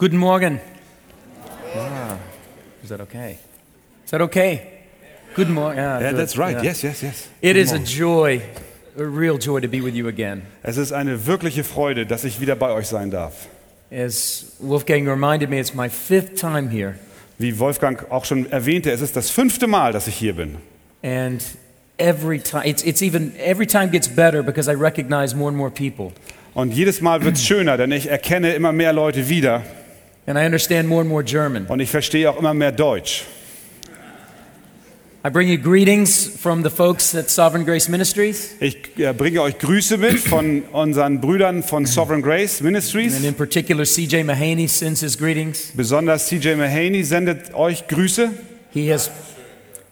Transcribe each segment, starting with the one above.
Guten Morgen. Ah, is that okay? Is that okay? Good morning. Yeah, Yeah, that's right. Yeah. Yes, yes, yes. It Good is a morning. joy, a real joy to be with you again. Es ist eine wirkliche Freude, dass ich wieder bei euch sein darf. As Wolfgang reminded me, it's my fifth time here. Wie Wolfgang auch schon erwähnte, es ist das fünfte Mal, dass ich hier bin. And every time, it's, it's even, every time gets better because I recognize more and more people. Und jedes Mal wird es schöner, denn ich erkenne immer mehr Leute wieder And I understand more and more German. und ich verstehe auch immer mehr Deutsch. I bring you greetings from the folks at Sovereign Grace Ministries, Ich äh, bringe euch Grüße mit von unseren Brüdern von Sovereign Grace and Ministries. in particular, CJ Mahaney sends his greetings. Besonders CJ Mahaney sendet euch Grüße. He has,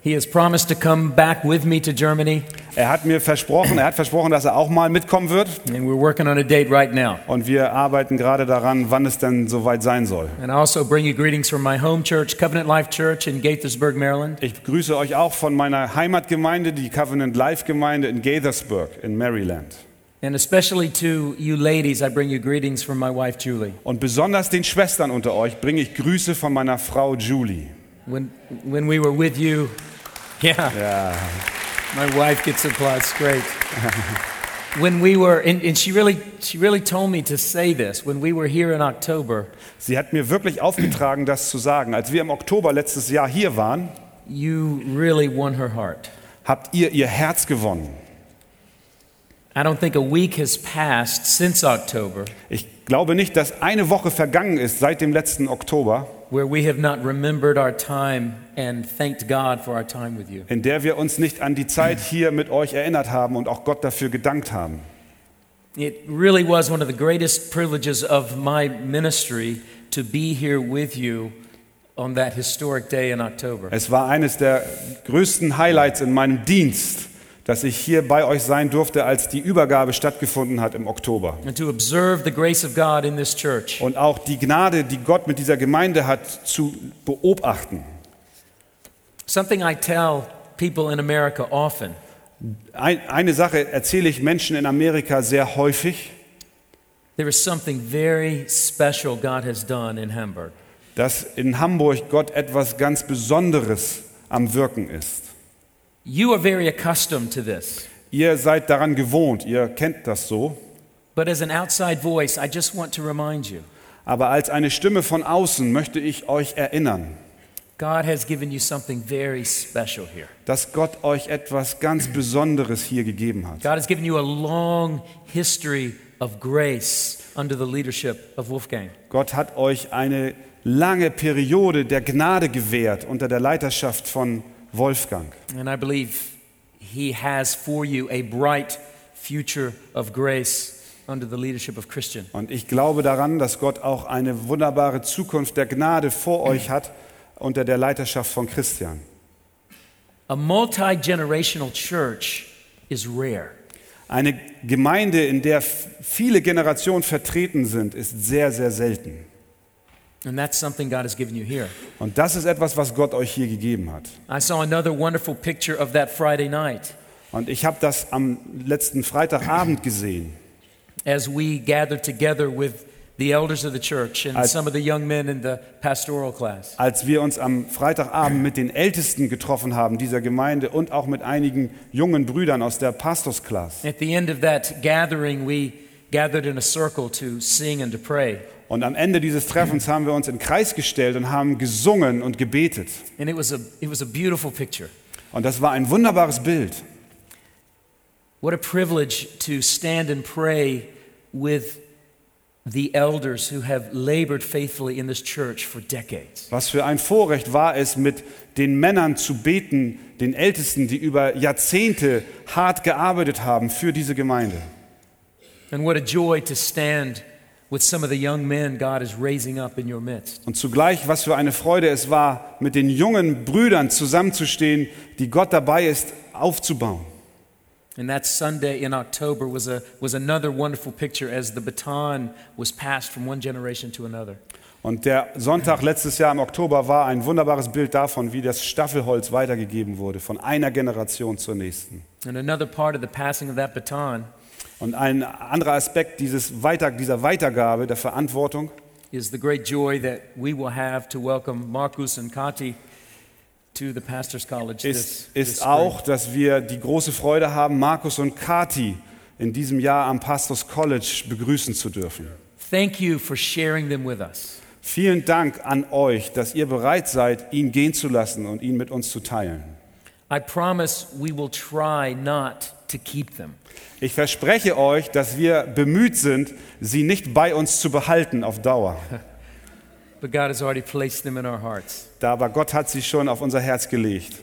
he has promised to come back with me to Germany, Er hat mir versprochen, er hat versprochen, dass er auch mal mitkommen wird. and we're working on a date right now. Und wir arbeiten gerade daran, wann es denn soweit sein soll. Also church. Ich grüße euch auch von meiner Heimatgemeinde, die Covenant Life Gemeinde in Gaithersburg in Maryland. And especially to you ladies, I bring you greetings from my wife, Julie. Und besonders den Schwestern unter euch bringe ich Grüße von meiner Frau Julie. When, when we were with you, yeah, Ja, my wife gets applause, great. when we were, and, and she, really, she really told me to say this, when we were here in October, sie hat mir wirklich aufgetragen, das zu sagen. Als wir im Oktober letztes Jahr hier waren, you really won her heart. habt ihr ihr Herz gewonnen. I don't think a week has passed since October Ich glaube nicht, dass eine Woche vergangen ist seit dem letzten Oktober, in der wir uns nicht an die Zeit hier mit euch erinnert haben und auch Gott dafür gedankt haben. It really was one of the greatest privileges of my ministry to be here with you on that historic day in October. Es war eines der größten Highlights in meinem Dienst, dass ich hier bei euch sein durfte, als die Übergabe stattgefunden hat im Oktober. And to observe the grace of God in this church. Und auch die Gnade, die Gott mit dieser Gemeinde hat, zu beobachten. Something I tell people in America often Ein, eine Sache erzähle ich Menschen in Amerika sehr häufig, there is something very special God has done in Hamburg. dass in Hamburg Gott etwas ganz Besonderes am Wirken ist. You are very accustomed to this. Ihr seid daran gewohnt, ihr kennt das so, But as an outside voice, I just want to remind you aber als eine Stimme von außen möchte ich euch erinnern, God has given you something very special here. dass Gott euch etwas ganz Besonderes hier gegeben hat. God has given you a long history of grace under the leadership of Wolfgang. Gott hat euch eine lange Periode der Gnade gewährt unter der Leiterschaft von Wolfgang. And I believe He has for you a bright future of grace under the leadership of Christian. Und ich glaube daran, dass Gott auch eine wunderbare Zukunft der Gnade vor euch hat unter der Leiterschaft von Christian. A multi generational church is rare. Eine Gemeinde, in der viele Generationen vertreten sind, ist sehr, sehr selten. Und das ist etwas, was Gott euch hier gegeben hat. I saw another wonderful picture of that Friday night Und ich habe das am letzten Freitagabend gesehen, as we gathered together with the elders of the church and Als- some of the young men in the pastoral class. als wir uns am Freitagabend mit den Ältesten getroffen haben dieser Gemeinde und auch mit einigen jungen Brüdern aus der Pastorsklasse. At the end of that gathering, we gathered in a circle to sing and to pray. Und am Ende dieses Treffens haben wir uns in Kreis gestellt und haben gesungen und gebetet. And it was a, it was a beautiful picture. Und das war ein wunderbares Bild. What a privilege to stand and pray with the elders who have labored faithfully in this church for decades. Was für ein Vorrecht war es, mit den Männern zu beten, den Ältesten, die über Jahrzehnte hart gearbeitet haben für diese Gemeinde. And what a joy to stand with some of the young men God is raising up in your midst. Und zugleich, was für eine Freude es war, mit den jungen Brüdern zusammenzustehen, die Gott dabei ist, aufzubauen. And that Sunday in October was, a, was another wonderful picture as the baton was passed from one generation to another. Und der Sonntag letztes Jahr im Oktober war ein wunderbares Bild davon, wie das Staffelholz weitergegeben wurde, von einer Generation zur nächsten. And another part of the passing of that baton Und ein anderer Aspekt dieses Weiter, dieser Weitergabe, der Verantwortung, is the great joy that we will have to welcome Marcus and Kati to the Pastor's College this, ist, this ist spring. auch, dass wir die große Freude haben, Markus und Kati in diesem Jahr am Pastors College begrüßen zu dürfen. Thank you for sharing them with us. Vielen Dank an euch, dass ihr bereit seid, ihn gehen zu lassen und ihn mit uns zu teilen. I promise we will try not to keep them. Ich verspreche euch, dass wir bemüht sind, sie nicht bei uns zu behalten auf Dauer. But God has already placed them in our hearts. Da aber Gott hat sie schon auf unser Herz gelegt.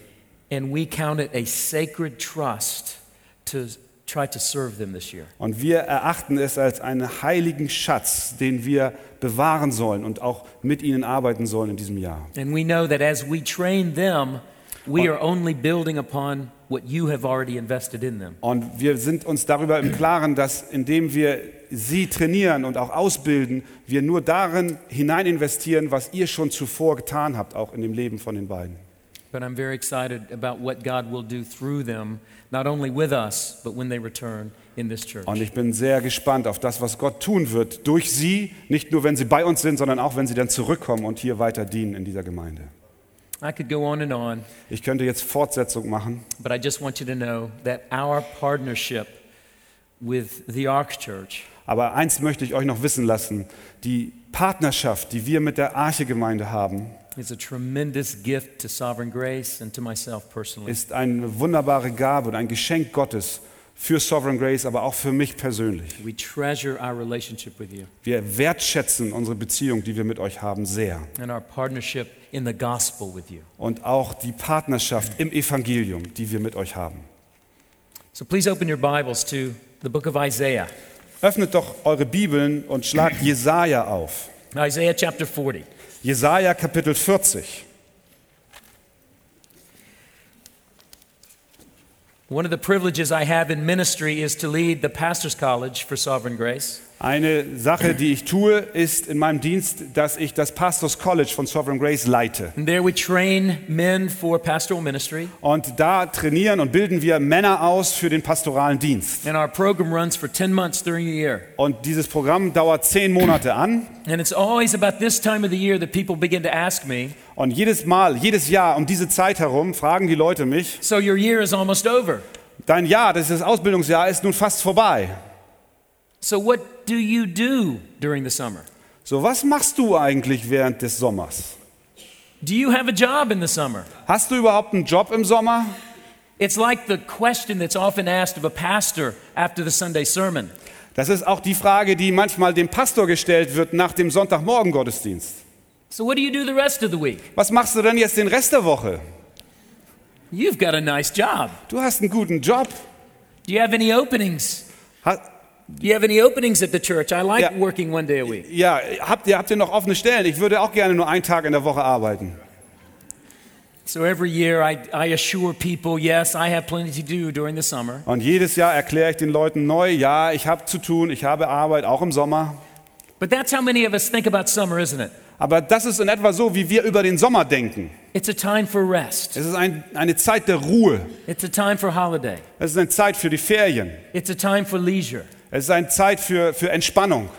And we count it a sacred trust to try to serve them this year. Und wir erachten es als einen heiligen Schatz, den wir bewahren sollen und auch mit ihnen arbeiten sollen in diesem Jahr. And we know that as we train them, we are only building upon what you have already invested in them. Und wir sind uns darüber im Klaren, dass indem wir sie trainieren und auch ausbilden, wir nur darin hinein investieren, was ihr schon zuvor getan habt, auch in dem Leben von den beiden. But I'm very excited about what God will do through them, not only with us, but when they return in this church. Und ich bin sehr gespannt auf das, was Gott tun wird durch sie, nicht nur wenn sie bei uns sind, sondern auch wenn sie dann zurückkommen und hier weiter dienen in dieser Gemeinde. I could go on and on, Ich könnte jetzt Fortsetzung machen, but I just want you to know that our partnership with the Ark Church aber eins möchte ich euch noch wissen lassen. Die Partnerschaft, die wir mit der Arche-Gemeinde haben, is a tremendous gift to Sovereign Grace and to myself personally. ist eine wunderbare Gabe und ein Geschenk Gottes für Sovereign Grace, aber auch für mich persönlich. We treasure our relationship with you Wir wertschätzen unsere Beziehung, die wir mit euch haben, sehr. and our partnership in the gospel with you. Und auch die Partnerschaft im Evangelium, die wir mit euch haben. So please open your Bibles to the book of Isaiah, Öffnet doch eure Bibeln und schlagt Jesaja auf. Isaiah chapter 40. Jesaja Kapitel 40. One of the privileges I have in ministry is to lead the Pastor's College for Sovereign Grace. Eine Sache, die ich tue, ist in meinem Dienst, dass ich das Pastors College von Sovereign Grace leite. And there we train men for pastoral ministry. Und da trainieren und bilden wir Männer aus für den pastoralen Dienst. And our program runs for 10 months during the year. Und dieses Programm dauert zehn Monate an. Und jedes Mal, jedes Jahr um diese Zeit herum fragen die Leute mich, So your year is almost over. dein Jahr, das ist das Ausbildungsjahr, ist nun fast vorbei. So what do you do during the summer? So, was machst du eigentlich während des Sommers? Do you have a job in the summer? Hast du überhaupt einen Job im Sommer? It's like the question that's often asked of a pastor after the Sunday sermon. Das ist auch die Frage, die manchmal dem Pastor gestellt wird nach dem Sonntagmorgen Gottesdienst. So what do you do the rest of the week? Was machst du denn jetzt den Rest der Woche? You've got a nice job. Du hast einen guten Job. Do you have any openings? Ha Do you have any openings at the church? I like Yeah. working one day a week. ja, habt ihr, habt ihr noch offene Stellen? Ich würde auch gerne nur einen Tag in der Woche arbeiten. So every year I, I assure people, yes, I have plenty to do during the summer. Und jedes Jahr erkläre ich den Leuten neu, ja, ich habe zu tun, ich habe Arbeit, auch im Sommer. But that's how many of us think about summer, isn't it? Aber das ist in etwa so, wie wir über den Sommer denken. It's a time for rest. Es ist ein, eine Zeit der Ruhe. It's a time for holiday. Es ist eine Zeit für die Ferien. It's a time for leisure. Es ist eine Zeit für, für Entspannung.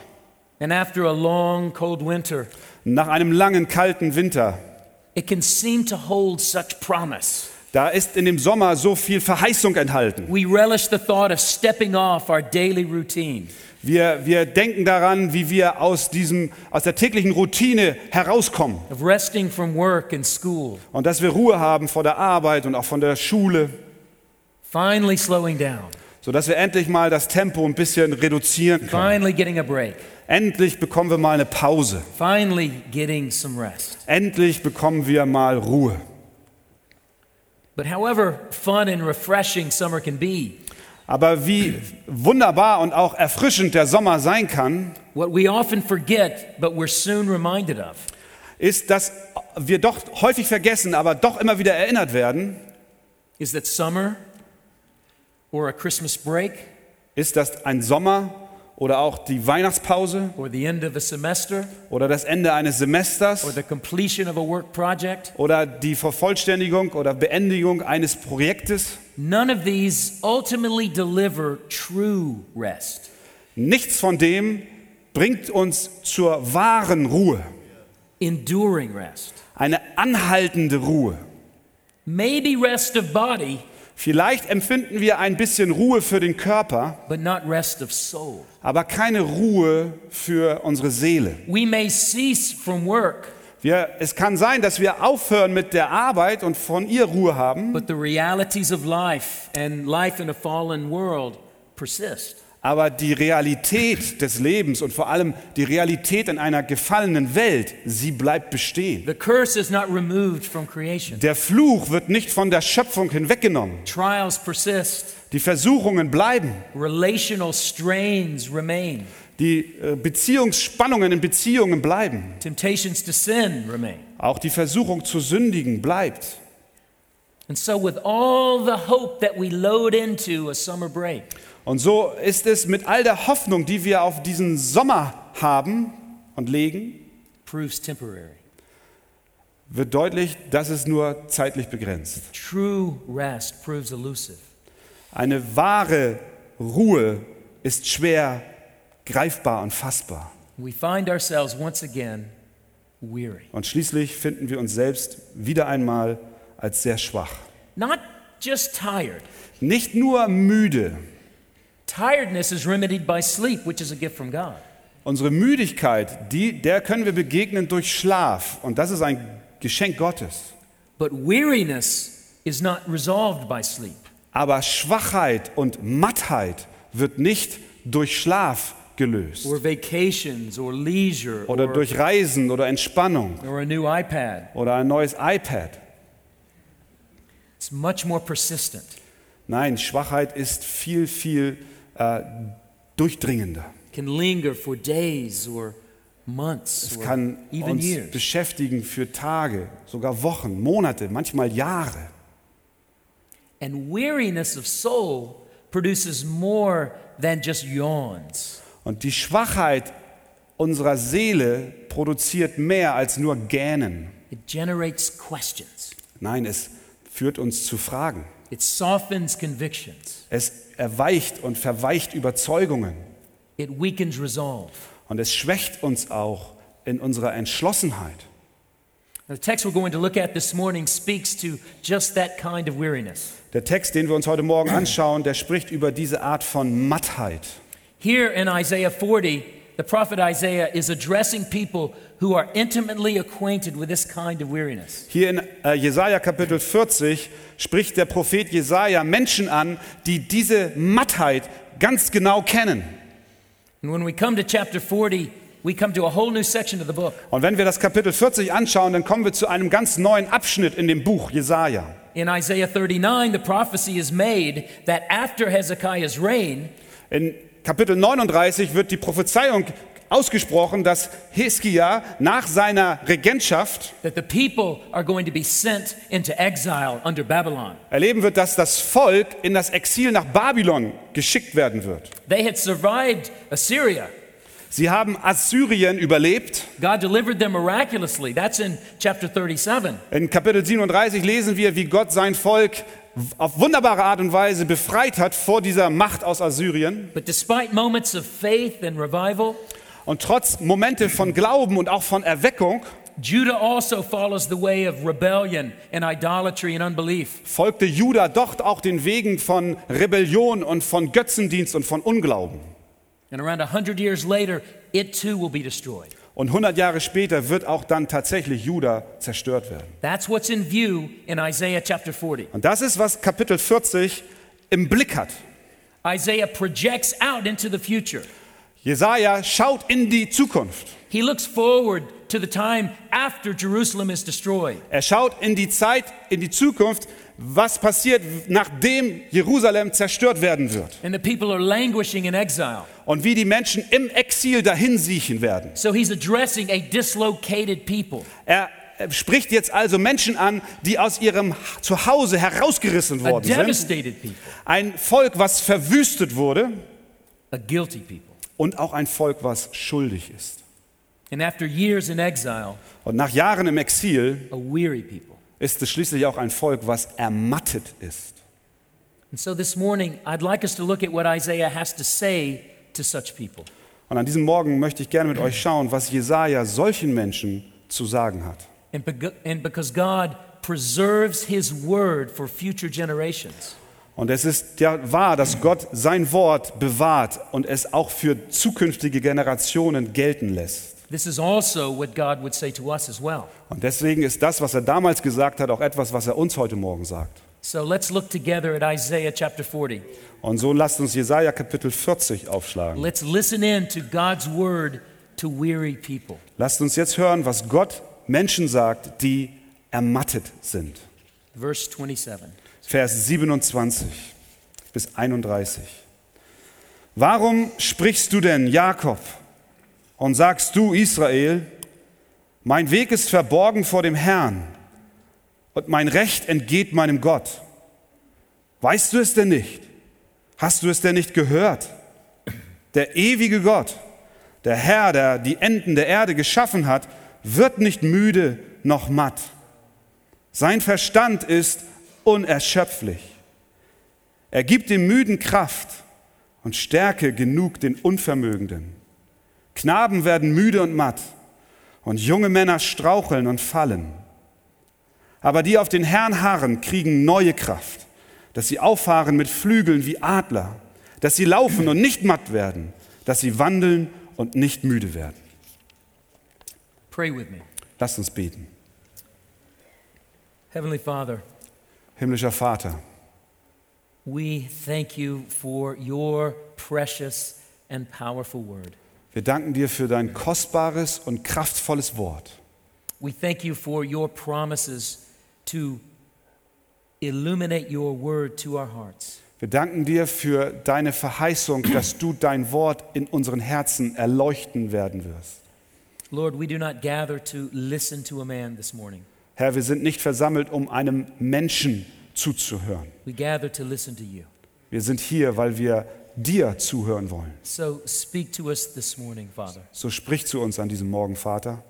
And after a long, cold winter, Nach einem langen, kalten Winter, it can seem to hold such promise. da ist in dem Sommer so viel Verheißung enthalten. We relish the thought of stepping off our daily routine. Wir, wir denken daran, wie wir aus, diesem, aus der täglichen Routine herauskommen. of resting from work and school, Und dass wir Ruhe haben vor der Arbeit und auch von der Schule, finally slowing down, sodass wir endlich mal das Tempo ein bisschen reduzieren können. Endlich bekommen wir mal eine Pause. Endlich bekommen wir mal Ruhe. But however fun and refreshing summer can be, Aber wie wunderbar und auch erfrischend der Sommer sein kann, ist, dass wir doch häufig vergessen, aber doch immer wieder erinnert werden, is that summer or a Christmas break ist, dass ein Sommer oder auch die Weihnachtspause or the end of a semester oder das Ende eines or Semesters the completion of a work project, oder die Vervollständigung oder Beendigung eines Projektes, none of these ultimately deliver true rest. nichts von dem bringt uns zur wahren Ruhe, enduring rest. eine anhaltende Ruhe. Maybe rest of body, Vielleicht empfinden wir ein bisschen Ruhe für den Körper, but not rest of soul. aber keine Ruhe für unsere Seele. We may cease from work, Wir, es kann sein, dass wir aufhören mit der Arbeit und von ihr Ruhe haben, but the realities of life and life aber die Realität des Lebens und vor allem die Realität in einer gefallenen Welt, sie bleibt bestehen. Der Fluch wird nicht von der Schöpfung hinweggenommen. Trials persist. Die Versuchungen bleiben. Die äh, Beziehungsspannungen in Beziehungen bleiben. Temptations to sin remain. Auch die Versuchung zu sündigen bleibt. And so, with all the hope that we load into a summer break, Und so ist es mit all der Hoffnung, die wir auf diesen Sommer haben und legen, proves temporary. wird deutlich, dass es nur zeitlich begrenzt. True rest proves elusive. Eine wahre Ruhe ist schwer greifbar und fassbar. We find ourselves once again weary. Und schließlich finden wir uns selbst wieder einmal als sehr schwach. Not just tired. Nicht nur müde. Tiredness is remedied by sleep, which is a gift from God. Unsere Müdigkeit, die, der können wir begegnen durch Schlaf. Und das ist ein Geschenk Gottes. But weariness is not resolved by sleep. Aber Schwachheit und Mattheit wird nicht durch Schlaf gelöst. or vacations or leisure Oder or, durch Reisen oder Entspannung or a new iPad. oder ein neues iPad. It's much more persistent. Nein, Schwachheit ist viel, viel äh, durchdringender. Can linger for days or months Es kann even uns years. beschäftigen für Tage, sogar Wochen, Monate, manchmal Jahre. And weariness of soul produces more than just yawns. Und die Schwachheit unserer Seele produziert mehr als nur Gähnen. It generates questions. Nein, es führt uns zu Fragen. It softens convictions. Es erweicht und verweicht Überzeugungen. It weakens resolve. Und es schwächt uns auch in unserer Entschlossenheit. The text we're going to look at this morning speaks to just that kind of weariness. Der Text, den wir uns heute Morgen anschauen, der spricht über diese Art von Mattheit. Here in Isaiah 40, the prophet Isaiah is addressing people who are intimately acquainted with this kind of weariness. Hier in äh, Jesaja Kapitel 40 spricht der Prophet Jesaja Menschen an, die diese Mattheit ganz genau kennen. And when we come to chapter 40, we come to a whole new section of the book. Und wenn wir das Kapitel 40 anschauen, dann kommen wir zu einem ganz neuen Abschnitt in dem Buch Jesaja. In Isaiah 39, the prophecy is made that after Hezekiah's reign, In Kapitel 39 wird die Prophezeiung ausgesprochen, dass Hiskia nach seiner Regentschaft erleben wird, dass das Volk in das Exil nach Babylon geschickt werden wird. They had survived Assyria. Sie haben Assyrien überlebt. God delivered them miraculously. That's in chapter 37. In Kapitel 37 lesen wir, wie Gott sein Volk auf wunderbare Art und Weise befreit hat vor dieser Macht aus Assyrien. But despite moments of faith and revival, Und trotz Momente von Glauben und auch von Erweckung Judah also follows the way of rebellion and idolatry and unbelief. folgte Juda doch auch den Wegen von Rebellion und von Götzendienst und von Unglauben. And around 100 years later, it too will be destroyed. Und 100 Jahre später wird auch dann tatsächlich Juda zerstört werden. That's what's in view in Isaiah chapter 40. Und das ist, was Kapitel 40 im Blick hat. Isaiah projects out into the future. Jesaja schaut in die Zukunft. He looks forward to the time after Jerusalem is destroyed. Er schaut in die Zeit, in die Zukunft, was passiert, nachdem Jerusalem zerstört werden wird. And the people are languishing in exile. Und wie die Menschen im Exil dahin siechen werden. So he's addressing a dislocated people. Er spricht jetzt also Menschen an, die aus ihrem Zuhause herausgerissen worden sind. Ein Volk, was verwüstet wurde und auch ein Volk, was schuldig ist. And after years in exile, Und nach Jahren im Exil a weary people. Ist es schließlich auch ein Volk, was ermattet ist. And so this morning, I'd like us to look at what Isaiah has to say to such people. Und an diesem Morgen möchte ich gerne mit euch schauen, was Jesaja solchen Menschen zu sagen hat. And because God preserves His word for future generations, Und es ist ja wahr, dass Gott sein Wort bewahrt und es auch für zukünftige Generationen gelten lässt. This is also what God would say to us as well. Und deswegen ist das, was er damals gesagt hat, auch etwas, was er uns heute Morgen sagt. So let's look together at Isaiah chapter 40. Und so lasst uns Jesaja Kapitel 40 aufschlagen. Let's listen in to God's word to weary people. Lasst uns jetzt hören, was Gott Menschen sagt, die ermattet sind. Verse 27. Vers 27 bis 31. Warum sprichst du denn, Jakob, und sagst du, Israel, mein Weg ist verborgen vor dem Herrn und mein Recht entgeht meinem Gott? Weißt du es denn nicht? Hast du es denn nicht gehört? Der ewige Gott, der Herr, der die Enden der Erde geschaffen hat, wird nicht müde noch matt. Sein Verstand ist unerschöpflich. Er gibt dem Müden Kraft und Stärke genug den Unvermögenden. Knaben werden müde und matt und junge Männer straucheln und fallen. Aber die auf den Herrn harren, kriegen neue Kraft, dass sie auffahren mit Flügeln wie Adler, dass sie laufen und nicht matt werden, dass sie wandeln und nicht müde werden. Pray with me. Lasst uns beten. Heavenly Father, Himmlischer Vater, we thank you for your precious and powerful word. Wir danken dir für dein kostbares und kraftvolles Wort. We thank you for your promises to illuminate your word to our hearts. Wir danken dir für deine Verheißung, dass du dein Wort in unseren Herzen erleuchten werden wirst. Lord, we do not gather to listen to a man this morning. Herr, wir sind nicht versammelt, um einem Menschen zuzuhören. We gather to listen to you. Wir sind hier, weil wir dir zuhören wollen. So speak to us this morning, Father. So sprich zu uns an diesem Morgen, Vater.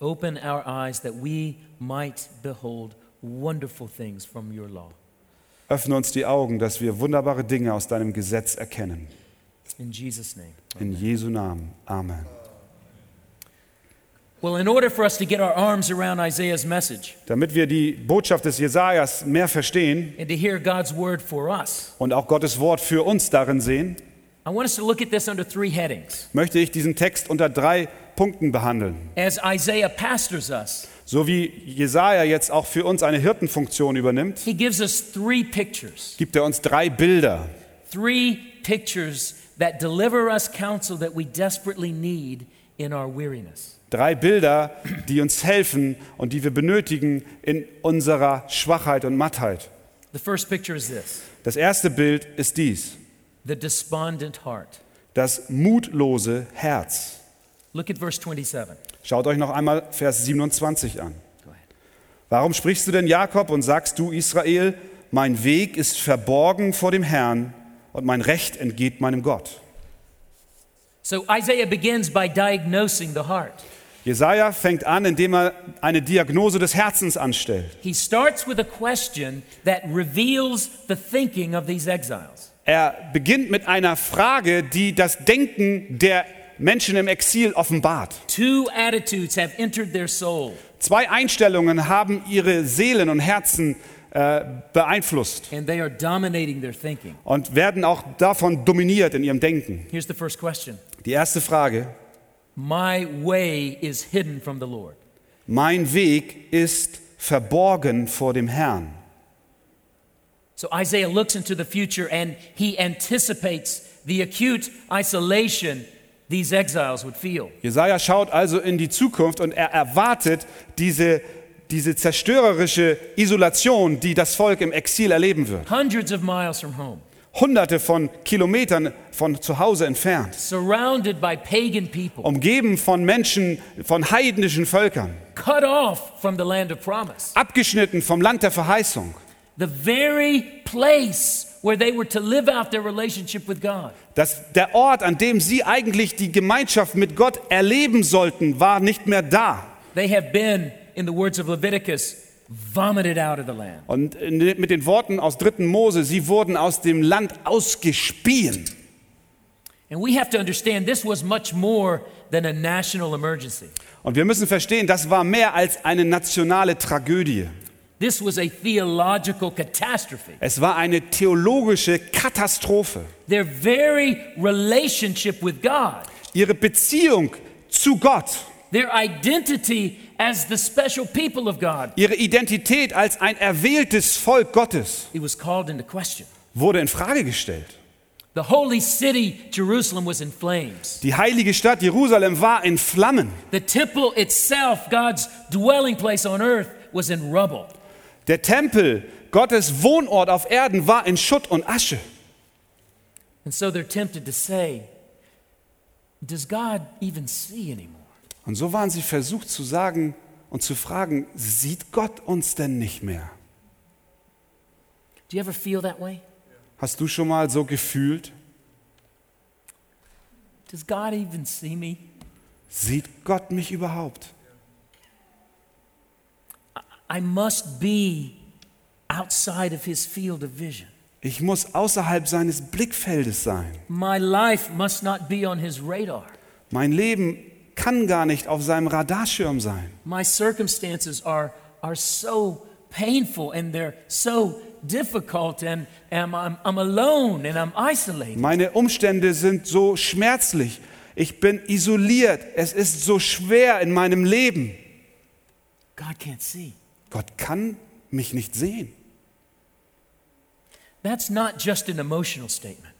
Open our eyes that we might behold wonderful things from your law. Öffne uns die Augen, dass wir wunderbare Dinge aus deinem Gesetz erkennen. In Jesus' name. In Jesu Namen. Amen. Well, in order for us to get our arms around Isaiah's message Damit wir die Botschaft des Jesajas mehr verstehen and to hear God's word for us, und auch Gottes Wort für uns darin sehen, I want us to look at this under three headings. möchte ich diesen Text unter drei Punkten behandeln. As Isaiah pastors us, So wie Jesaja jetzt auch für uns eine Hirtenfunktion übernimmt, he gives us three pictures. gibt er uns drei Bilder. Three pictures that deliver us counsel that we desperately need in our weariness. Drei Bilder, die uns helfen und die wir benötigen in unserer Schwachheit und Mattheit. The first picture is this Das erste Bild ist dies, the despondent heart. das mutlose Herz. Look at verse 27. Schaut euch noch einmal Vers 27 an. Warum sprichst du denn Jakob und sagst du Israel, mein Weg ist verborgen vor dem Herrn und mein Recht entgeht meinem Gott? So Isaiah begins by diagnosing the heart. Jesaja fängt an, indem er eine Diagnose des Herzens anstellt. He starts with a question that reveals the thinking of these exiles. Er beginnt mit einer Frage, die das Denken der Menschen im Exil offenbart. Two attitudes have entered their soul, Zwei Einstellungen haben ihre Seelen und Herzen äh, beeinflusst and they are dominating their thinking. und werden auch davon dominiert in ihrem Denken. Here's the first question Die erste Frage, My way is hidden from the Lord. mein Weg ist verborgen vor dem Herrn. So Isaiah looks into the future and he anticipates the acute isolation these exiles would feel. Jesaja schaut also in die Zukunft und er erwartet diese, diese zerstörerische Isolation, die das Volk im Exil erleben wird. Hundreds of miles from home, Hunderte von Kilometern von zu Hause entfernt, surrounded by pagan people, umgeben von Menschen, von heidnischen Völkern, cut off from the land of promise. abgeschnitten vom Land der Verheißung. The very place where they were to live out their relationship with God. dass der Ort, an dem sie eigentlich die Gemeinschaft mit Gott erleben sollten, war nicht mehr da. They have been, in the words of Leviticus, vomited out of the land. Und in- mit den Worten aus 3. Mose, sie wurden aus dem Land ausgespien. And we have to understand this was much more than a national emergency. Und wir müssen verstehen, das war mehr als eine nationale Tragödie. This was a theological catastrophe. Es war eine theologische Katastrophe. Their very relationship with God, Ihre Beziehung zu Gott, their identity as the special people of God, ihre Identität als ein erwähltes Volk Gottes it was called into question. wurde in Frage gestellt. The holy city, Jerusalem, was in flames. Die heilige Stadt Jerusalem war in Flammen. The temple itself, God's dwelling place on earth, was in rubble. Der Tempel, Gottes Wohnort auf Erden, war in Schutt und Asche. And so they're tempted to say, Does God even see anymore? Und so waren sie versucht zu sagen und zu fragen, sieht Gott uns denn nicht mehr? Do you ever feel that way? Hast du schon mal so gefühlt? Does God even see me? Sieht Gott mich überhaupt? I must be outside of his field of vision. Ich muss außerhalb seines Blickfeldes sein. My life must not be on his radar. Mein Leben kann gar nicht auf seinem Radarschirm sein. My circumstances are, are so painful and they're so difficult, and, and I'm, I'm alone and I'm isolated. Meine Umstände sind so schmerzlich. Ich bin isoliert. Es ist so schwer in meinem Leben. God can't see. Gott kann mich nicht sehen. That's not just an emotional statement,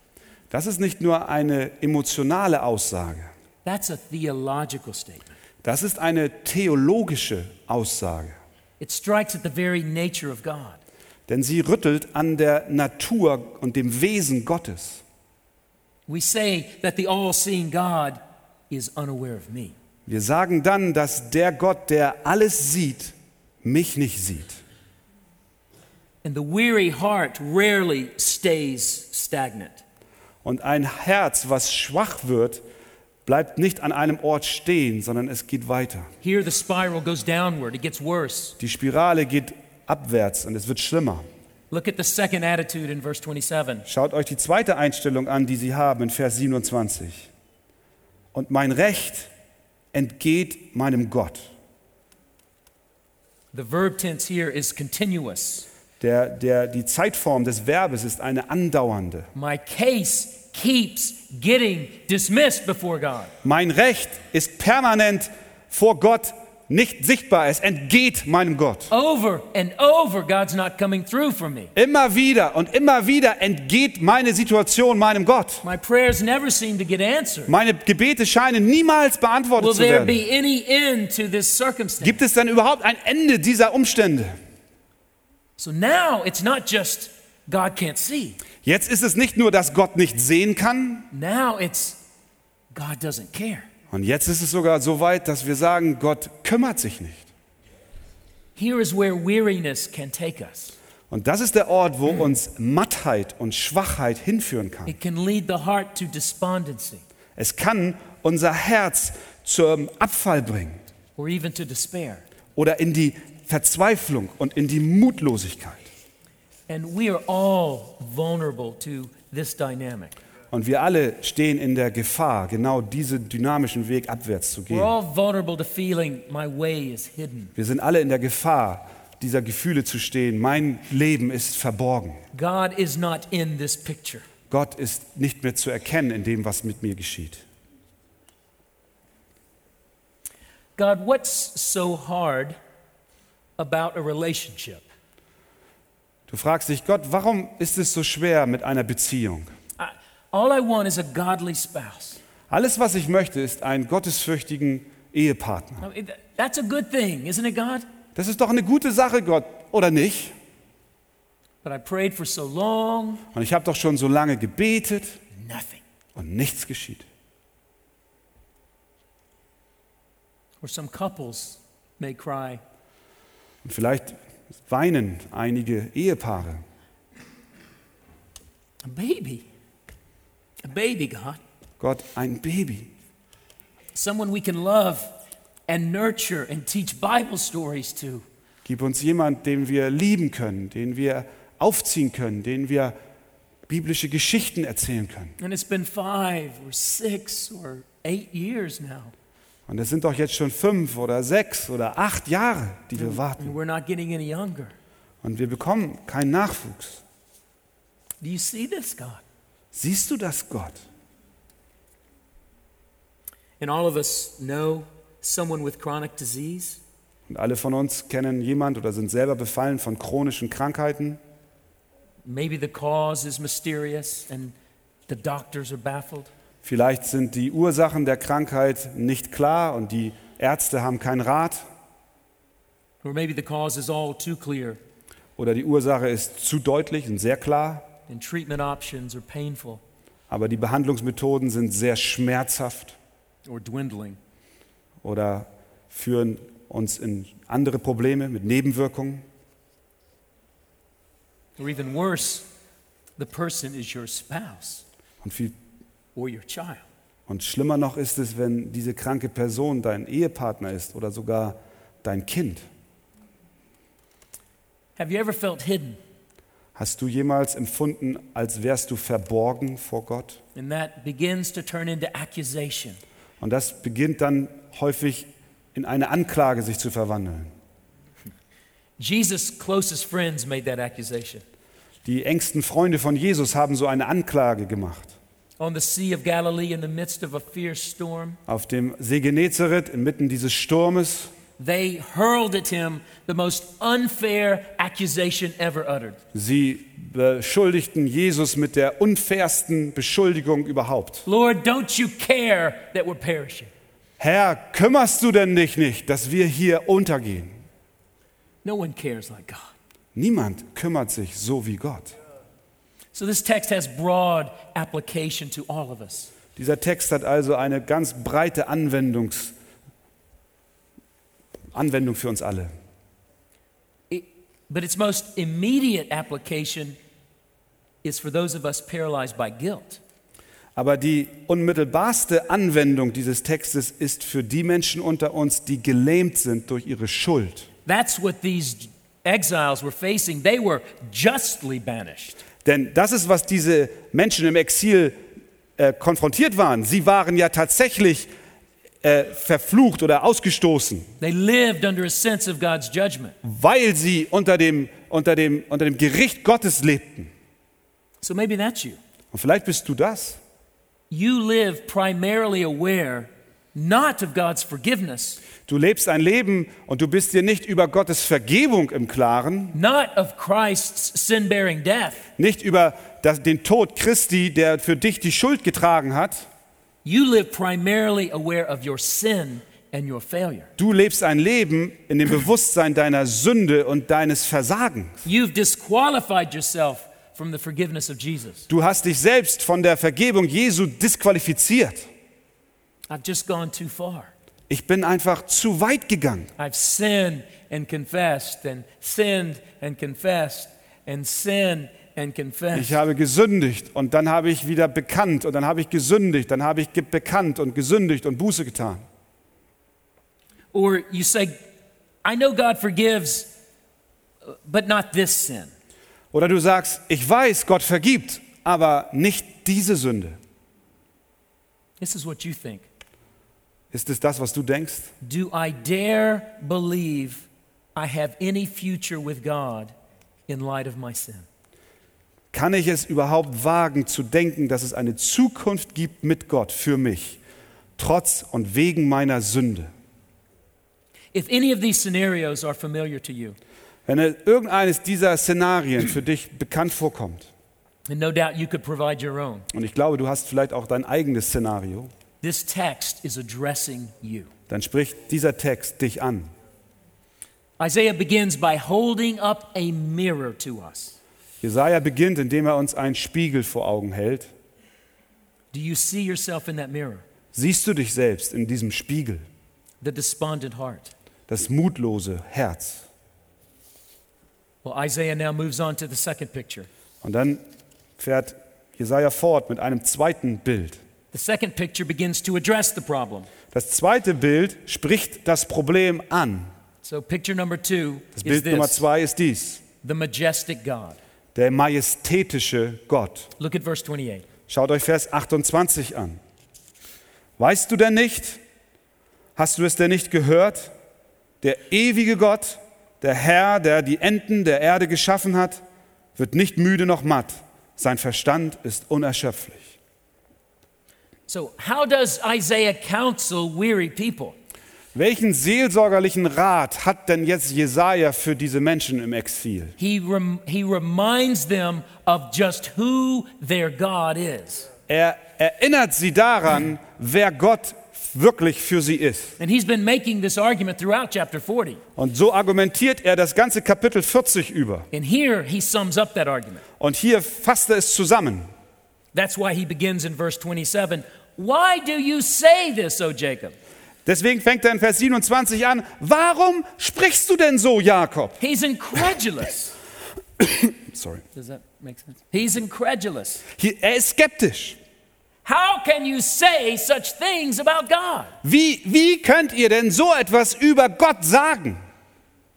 Das ist nicht nur eine emotionale Aussage. That's a theological statement. Das ist eine theologische Aussage. It strikes at the very nature of God. Denn sie rüttelt an der Natur und dem Wesen Gottes. We say that the all seeing God is unaware of me. Wir sagen dann, dass der Gott, der alles sieht, mich nicht sieht. And the weary heart rarely stays stagnant. Und ein Herz, was schwach wird, bleibt nicht an einem Ort stehen, sondern es geht weiter. Here, the spiral goes downward, it gets worse. Die Spirale geht abwärts und es wird schlimmer. Look at the second attitude in verse 27. Schaut euch die zweite Einstellung an, die sie haben in Vers 27. Und mein Recht entgeht meinem Gott. The verb tense here is continuous. Der, der, die Zeitform des Verbes ist eine andauernde. My case keeps getting dismissed before God. Mein Recht ist permanent vor Gott nicht sichtbar. Es entgeht meinem Gott. Over and over, God's not coming through for me. Immer wieder und immer wieder entgeht meine Situation meinem Gott. My prayers never seem to get answered. Meine Gebete scheinen niemals Will beantwortet zu there werden. be any end to this circumstance? Gibt es denn überhaupt ein Ende dieser Umstände? So now it's not just God can't see. Jetzt ist es nicht nur, dass Gott nicht sehen kann, Now it's God doesn't care. und jetzt ist es sogar so weit, dass wir sagen, Gott kümmert sich nicht. Here is where weariness can take us. Und das ist der Ort, wo uns Mattheit und Schwachheit hinführen kann. It can lead the heart to despondency Es kann unser Herz zum Abfall bringen or even to despair. oder in die Verzweiflung und in die Mutlosigkeit. And we are all vulnerable to this dynamic. Und wir alle stehen in der Gefahr, genau diesen dynamischen Weg abwärts zu We're gehen. all vulnerable to feeling my way is hidden. Wir sind alle in der Gefahr, dieser Gefühle zu stehen. Mein Leben ist verborgen. God is not in this picture. Gott ist nicht mehr zu erkennen in dem, was mit mir geschieht. God, what's so hard about a relationship? Du fragst dich, Gott, warum ist es so schwer mit einer Beziehung? I, all I want is a godly spouse. Alles, was ich möchte, ist einen gottesfürchtigen Ehepartner. I mean, th- that's a good thing, isn't it, God? Das ist doch eine gute Sache, Gott, oder nicht? But I prayed for so long, Und ich habe doch schon so lange gebetet nothing. und nichts geschieht. Or some couples may cry, Und vielleicht weinen einige Ehepaare. a baby. A baby, God. Gott, ein Baby. Someone we can love and nurture and teach Bible stories to. Gib uns jemand, den wir lieben können, den wir aufziehen können, den wir biblische Geschichten erzählen können. And it's been five or six or eight years now. Und es sind doch jetzt schon fünf oder sechs oder acht Jahre, die wir warten. Und wir bekommen keinen Nachwuchs. Do you see this, God? Siehst du das, Gott? And all of us know someone with chronic disease. Und alle von uns kennen jemand oder sind selber befallen von chronischen Krankheiten. Maybe the cause is mysterious and the doctors are baffled. Vielleicht sind die Ursachen der Krankheit nicht klar und die Ärzte haben keinen Rat. Or maybe the cause is all too clear Oder die Ursache ist zu deutlich und sehr klar. and treatment options are painful Aber die Behandlungsmethoden sind sehr schmerzhaft or dwindling. oder führen uns in andere Probleme mit Nebenwirkungen. Or even worse, the person is your spouse Und, viel, or your child. und schlimmer noch ist es, wenn diese kranke Person dein Ehepartner ist oder sogar dein Kind. Have you ever felt hidden? Hast du jemals empfunden, als wärst du verborgen vor Gott? And that begins to turn into accusation. Und das beginnt dann häufig in eine Anklage sich zu verwandeln. Jesus' closest friends made that accusation. Die engsten Freunde von Jesus haben so eine Anklage gemacht. On the Sea of Galilee, in the midst of a fierce storm, Auf dem See Genezareth, inmitten dieses Sturmes, they hurled at him the most unfair accusation ever uttered. sie beschuldigten Jesus mit der unfairsten Beschuldigung überhaupt. Lord, don't you care that we're perishing? Herr, kümmerst du denn dich nicht, dass wir hier untergehen? No one cares like God. Niemand kümmert sich so wie Gott. So this text has broad application to all of us. Dieser Text hat also eine ganz breite Anwendungs Anwendung für uns alle. It- but its most immediate application is for those of us paralyzed by guilt. Aber die unmittelbarste Anwendung dieses Textes ist für die Menschen unter uns, die gelähmt sind durch ihre Schuld. That's what these exiles were facing. They were justly banished. Denn das ist, was diese Menschen im Exil äh, konfrontiert waren. Sie waren ja tatsächlich äh, verflucht oder ausgestoßen, They lived under a sense of God's judgment. weil sie unter dem, unter dem, unter dem Gericht Gottes lebten. So maybe that's you. Und vielleicht bist du das. You live primarily aware not of God's forgiveness, Du lebst ein Leben und du bist dir nicht über Gottes Vergebung im Klaren, not of Christ's sin bearing death. nicht über das, den Tod Christi, der für dich die Schuld getragen hat. You live primarily aware of your sin and your failure. Du lebst ein Leben in dem Bewusstsein deiner Sünde und deines Versagens. You've disqualified yourself from the forgiveness of Jesus. Du hast dich selbst von der Vergebung Jesu disqualifiziert. I've just gone too far. Ich bin einfach zu weit gegangen. I've sinned and confessed and sinned and confessed and sinned and confessed. Ich habe gesündigt und dann habe ich wieder bekannt und dann habe ich gesündigt, dann habe ich bekannt und gesündigt und Buße getan. Or you say, I know God forgives, but not this sin. Oder du sagst, ich weiß, Gott vergibt, aber nicht diese Sünde. This is what you think. Ist es das, was du denkst? Do I dare believe I have any future with God in light of my sin? Kann ich es überhaupt wagen zu denken, dass es eine Zukunft gibt mit Gott für mich, trotz und wegen meiner Sünde? If any of these scenarios are familiar to you, Wenn irgendeines dieser Szenarien für dich bekannt vorkommt, and no doubt you could provide your own, und ich glaube, du hast vielleicht auch dein eigenes Szenario, this text is addressing you. dann spricht dieser Text dich an. Isaiah begins by holding up a mirror to us. Jesaja beginnt, indem er uns einen Spiegel vor Augen hält. Do you see yourself in that mirror? Siehst du dich selbst in diesem Spiegel, The despondent heart. das mutlose Herz? Well, Isaiah now moves on to the second picture. Und dann fährt Jesaja fort mit einem zweiten Bild. The second picture begins to address the problem. Das zweite Bild spricht das Problem an. So, picture number two Das is Bild Nummer this zwei ist dies: the majestic God. der majestätische Gott. Look at verse 28. Schaut euch Vers 28 an. Weißt du denn nicht? Hast du es denn nicht gehört? Der ewige Gott, der Herr, der die Enden der Erde geschaffen hat, wird nicht müde noch matt. Sein Verstand ist unerschöpflich. So, how does Isaiah counsel weary people? Welchen seelsorgerlichen Rat hat denn jetzt Jesaja für diese Menschen im Exil? He, rem- he reminds them of just who their God is. Er erinnert sie daran, wer Gott wirklich für sie ist. And he's been making this argument throughout chapter 40. Und so argumentiert er das ganze Kapitel 40 über. And here he sums up that argument. Und hier fasst er es zusammen. That's why he begins in verse 27 Why do you say this, O Jacob? Deswegen fängt er in Vers 27 an, warum sprichst du denn so, Jakob? He's incredulous. Sorry. Does that make sense? He's incredulous. Er ist skeptisch. How can you say such things about God? Wie, wie könnt ihr denn so etwas über Gott sagen?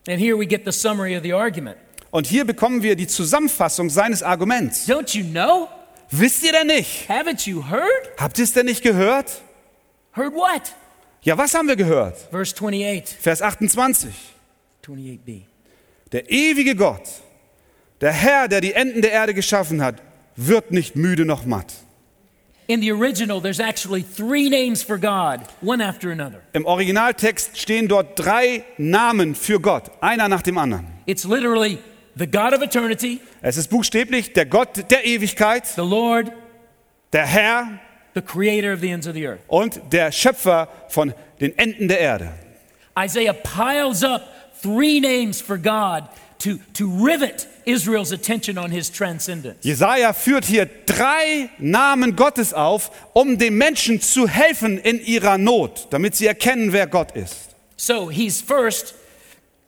And here we get the summary of the argument. Und hier bekommen wir die Zusammenfassung seines Arguments. Don't you know? Wisst ihr denn nicht? Haven't you heard? Habt ihr es denn nicht gehört? Heard what? Ja, was haben wir gehört? Verse 28, Vers 28. 28b. Der ewige Gott, der Herr, der die Enden der Erde geschaffen hat, wird nicht müde noch matt. In the original, there's actually three names for God, one after another. Im Originaltext stehen dort drei Namen für Gott, einer nach dem anderen. It's literally the God of eternity, Es ist buchstäblich der Gott der Ewigkeit, the Lord, der Herr the creator of the ends of the earth. und der Schöpfer von den Enden der Erde. Isaiah piles up three names for God to, to rivet Israel's attention on his transcendence. Jesaja führt hier drei Namen Gottes auf, um den Menschen zu helfen in ihrer Not, damit sie erkennen, wer Gott ist. So he's first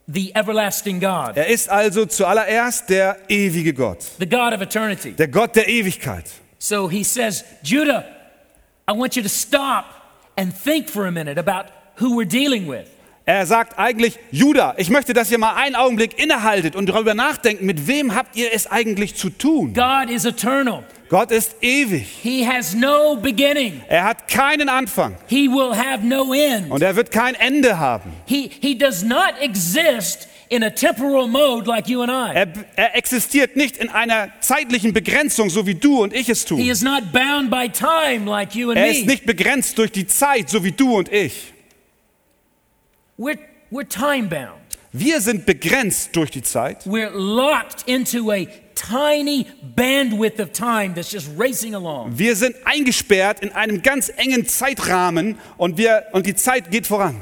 the everlasting God, Er ist also zuallererst der ewige Gott, the God of eternity. der Gott der Ewigkeit. So he says, Judah, I want you to stop and think for a minute about who we're dealing with. Er sagt eigentlich, Judah, ich möchte, dass ihr mal einen Augenblick innehaltet und darüber nachdenkt, mit wem habt ihr es eigentlich zu tun? God is eternal. Gott ist ewig. He has no beginning. Er hat keinen Anfang He will have no end. und er wird kein Ende haben. He, he does not exist in a temporal mode like you and I. Er, er existiert nicht in einer zeitlichen Begrenzung, so wie du und ich es He tun. is not bound by time like you and Er ist nicht begrenzt durch die Zeit, so wie du und ich. We're, we're time bound. Wir sind begrenzt durch die Zeit. We're locked into a tiny bandwidth of time that's just racing along. Wir sind eingesperrt in einem ganz engen Zeitrahmen und, wir, und die Zeit geht voran.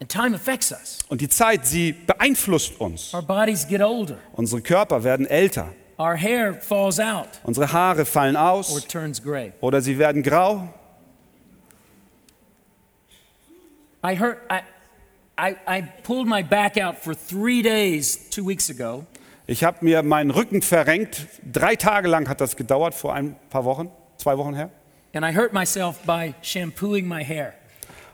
And time affects us. Und die Zeit, sie beeinflusst uns. Our bodies get older. Unsere Körper werden älter. Our hair falls out Unsere Haare fallen or aus turns gray. oder sie werden grau. I hurt. I, I, I pulled my back out for three days two weeks ago, Ich habe mir meinen Rücken verrenkt. Drei Tage lang hat das gedauert, vor ein paar Wochen, zwei Wochen her. and I hurt myself by shampooing my hair.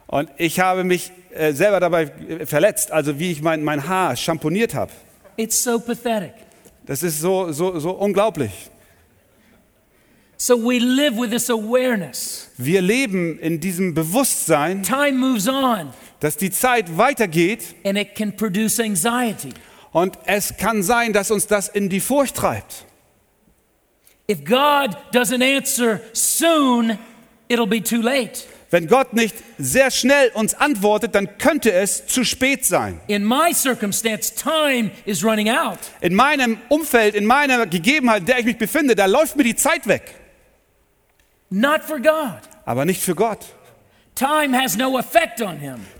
Und ich habe mich äh, selber dabei äh, verletzt, also wie ich mein, mein Haar schamponiert habe. It's so pathetic. Das ist so, so, so unglaublich. So we live with this awareness. Wir leben in diesem Bewusstsein, Time moves on, dass die Zeit weitergeht and it can produce anxiety. und es kann sein, dass uns das in die Furcht treibt. If God doesn't answer soon, it'll be too late. Wenn Gott nicht sehr schnell uns antwortet, dann könnte es zu spät sein. In my circumstance, time is running out. In meinem Umfeld, in meiner Gegebenheit, in der ich mich befinde, da läuft mir die Zeit weg. Not for God. Aber nicht für Gott.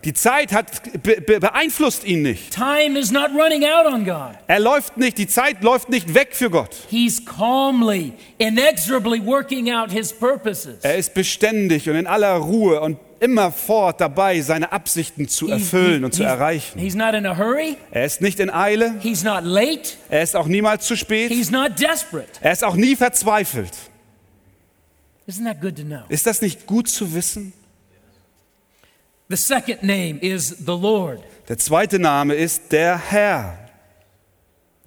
Die Zeit hat, be, be, beeinflusst ihn nicht. Time is not running out on God. Er läuft nicht, die Zeit läuft nicht weg für Gott. He's calmly, inexorably working out his purposes. Er ist beständig und in aller Ruhe und immerfort dabei, seine Absichten zu He's- erfüllen und zu erreichen. He's not in a hurry. Er ist nicht in Eile, He's not late. er ist auch niemals zu spät, He's not desperate. er ist auch nie verzweifelt. Isn't that good to know? Ist das nicht gut zu wissen? The second name is the Lord. Der zweite Name ist der Herr.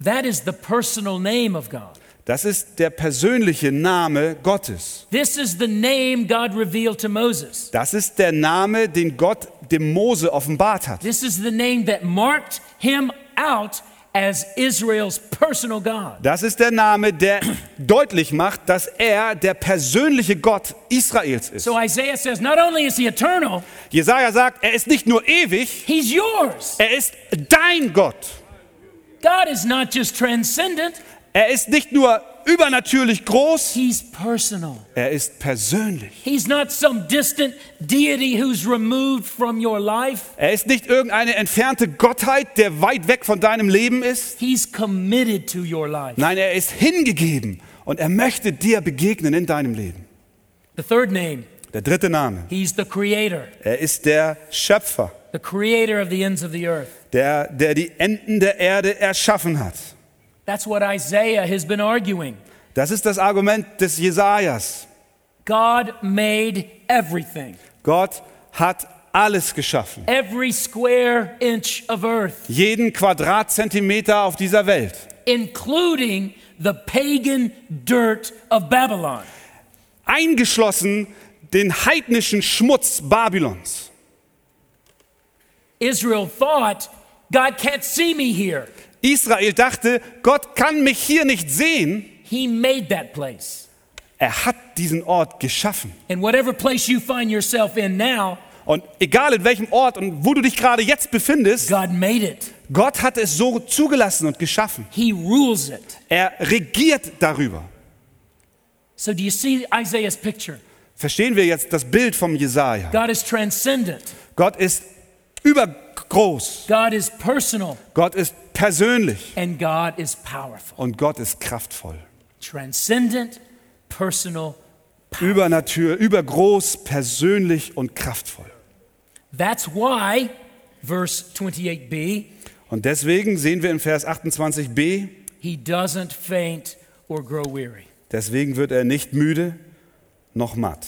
That is the personal name of God. Das ist der persönliche Name Gottes. This is the name God revealed to Moses. Das ist der Name, den Gott dem Mose offenbart hat. This is the name that marked him out as Israel's personal God. Das ist der Name, der deutlich macht, dass er der persönliche Gott Israels ist. So Isaiah says, not only is he eternal, Jesaja sagt, er ist nicht nur ewig, he's yours. er ist dein Gott. God is not just transcendent, Er ist nicht nur übernatürlich groß, he's personal. er ist persönlich. He's not some distant deity who's removed from your life. Er ist nicht irgendeine entfernte Gottheit, der weit weg von deinem Leben ist. He's committed to your life. Nein, er ist hingegeben und er möchte dir begegnen in deinem Leben. The third name, Der dritte Name. he's the creator, Er ist der Schöpfer, the creator of the ends of the earth. der, der die Enden der Erde erschaffen hat. That's what Isaiah has been arguing. Das ist das Argument des Jesajas. God made everything, Gott hat alles geschaffen. every square inch of earth, Jeden Quadratzentimeter auf dieser Welt. including the pagan dirt of Babylon. Eingeschlossen den heidnischen Schmutz Babylons. Israel thought, God can't see me here. Israel dachte, Gott kann mich hier nicht sehen. He made that place. Er hat diesen Ort geschaffen. And whatever place you find yourself in now, Und egal in welchem Ort und wo du dich gerade jetzt befindest, God made it. Gott hat es so zugelassen und geschaffen. He rules it. Er regiert darüber. So, do you see Isaiah's picture? Verstehen wir jetzt das Bild vom Jesaja? God is transcendent, Gott ist übergroß. God is personal, Gott ist persönlich. and God is powerful. Und Gott ist kraftvoll. Transcendent, personal. Übernatur, übergroß, persönlich und kraftvoll. That's why, verse 28b, Und deswegen sehen wir in Vers 28b, he doesn't faint or grow weary. deswegen wird er nicht müde noch matt.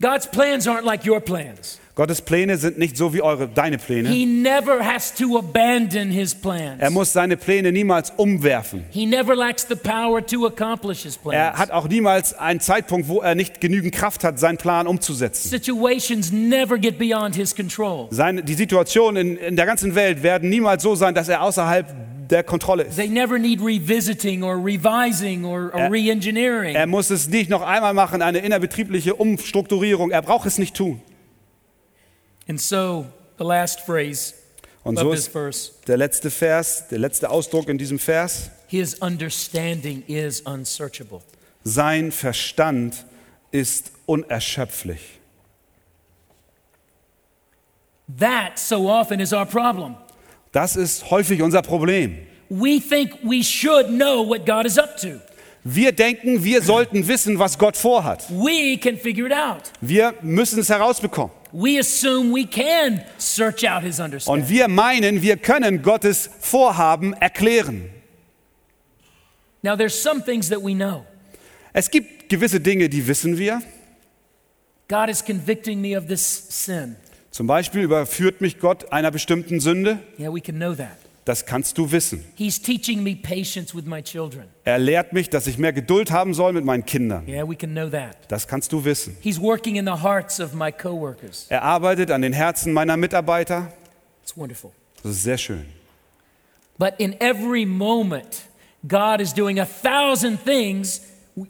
God's plans aren't like your plans. Gottes Pläne sind nicht so wie eure, deine Pläne. He never has to abandon his plans. Er muss seine Pläne niemals umwerfen. He never lacks the power to accomplish his Er plans. hat auch niemals einen Zeitpunkt, wo er nicht genügend Kraft hat, seinen Plan umzusetzen. Situations never get beyond his control. Seine, die Situationen in, in der ganzen Welt werden niemals so sein, dass er außerhalb der Kontrolle ist. They never need revisiting or revising or, or re-engineering. Er muss es nicht noch einmal machen, eine innerbetriebliche Umstrukturierung. Er braucht es nicht tun. And so, the last phrase Und so ist verse, der letzte Vers, der letzte Ausdruck in diesem Vers. his understanding is unsearchable. Sein Verstand ist unerschöpflich. That so often is our problem. Das ist häufig unser Problem. We think we should know what God is up to. Wir denken, wir sollten wissen, was Gott vorhat. We can figure it out. Wir müssen es herausbekommen. We assume we can search out his understanding. Und wir meinen, wir können Gottes Vorhaben erklären. Now, there's some things that we know. Es gibt gewisse Dinge, die wissen wir. God is convicting me of this sin. Zum Beispiel überführt mich Gott einer bestimmten Sünde. Yeah, we can know that. Das kannst du wissen. He's teaching me patience with my children. Er lehrt mich, dass ich mehr Geduld haben soll mit meinen Kindern. Yeah, we can know that. Das kannst du wissen. He's working in the hearts of my coworkers. Er arbeitet an den Herzen meiner Mitarbeiter. It's wonderful. Das ist sehr schön. But in every moment, God is doing a thousand things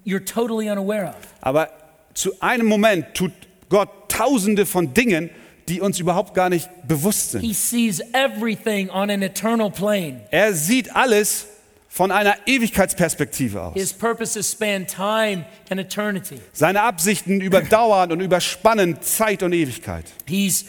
you're totally unaware of. Aber zu einem Moment tut Gott tausende von Dingen, die uns überhaupt gar nicht bewusst sind. He sees everything on an eternal plane. Er sieht alles von einer Ewigkeitsperspektive aus. His purposes span time and eternity. Seine Absichten überdauern und überspannen Zeit und Ewigkeit. He's,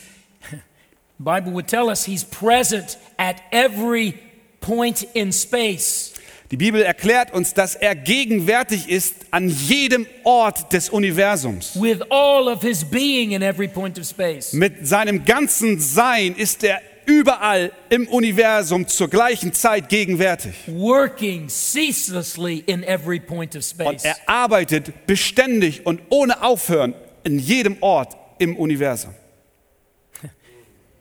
Bible would tell us, he's present at every point in space. Die Bibel erklärt uns, dass er gegenwärtig ist an jedem Ort des Universums. With all of his being in every point of space. Mit seinem ganzen Sein ist er überall im Universum zur gleichen Zeit gegenwärtig. Working ceaselessly in every point of Und er arbeitet beständig und ohne Aufhören in jedem Ort im Universum.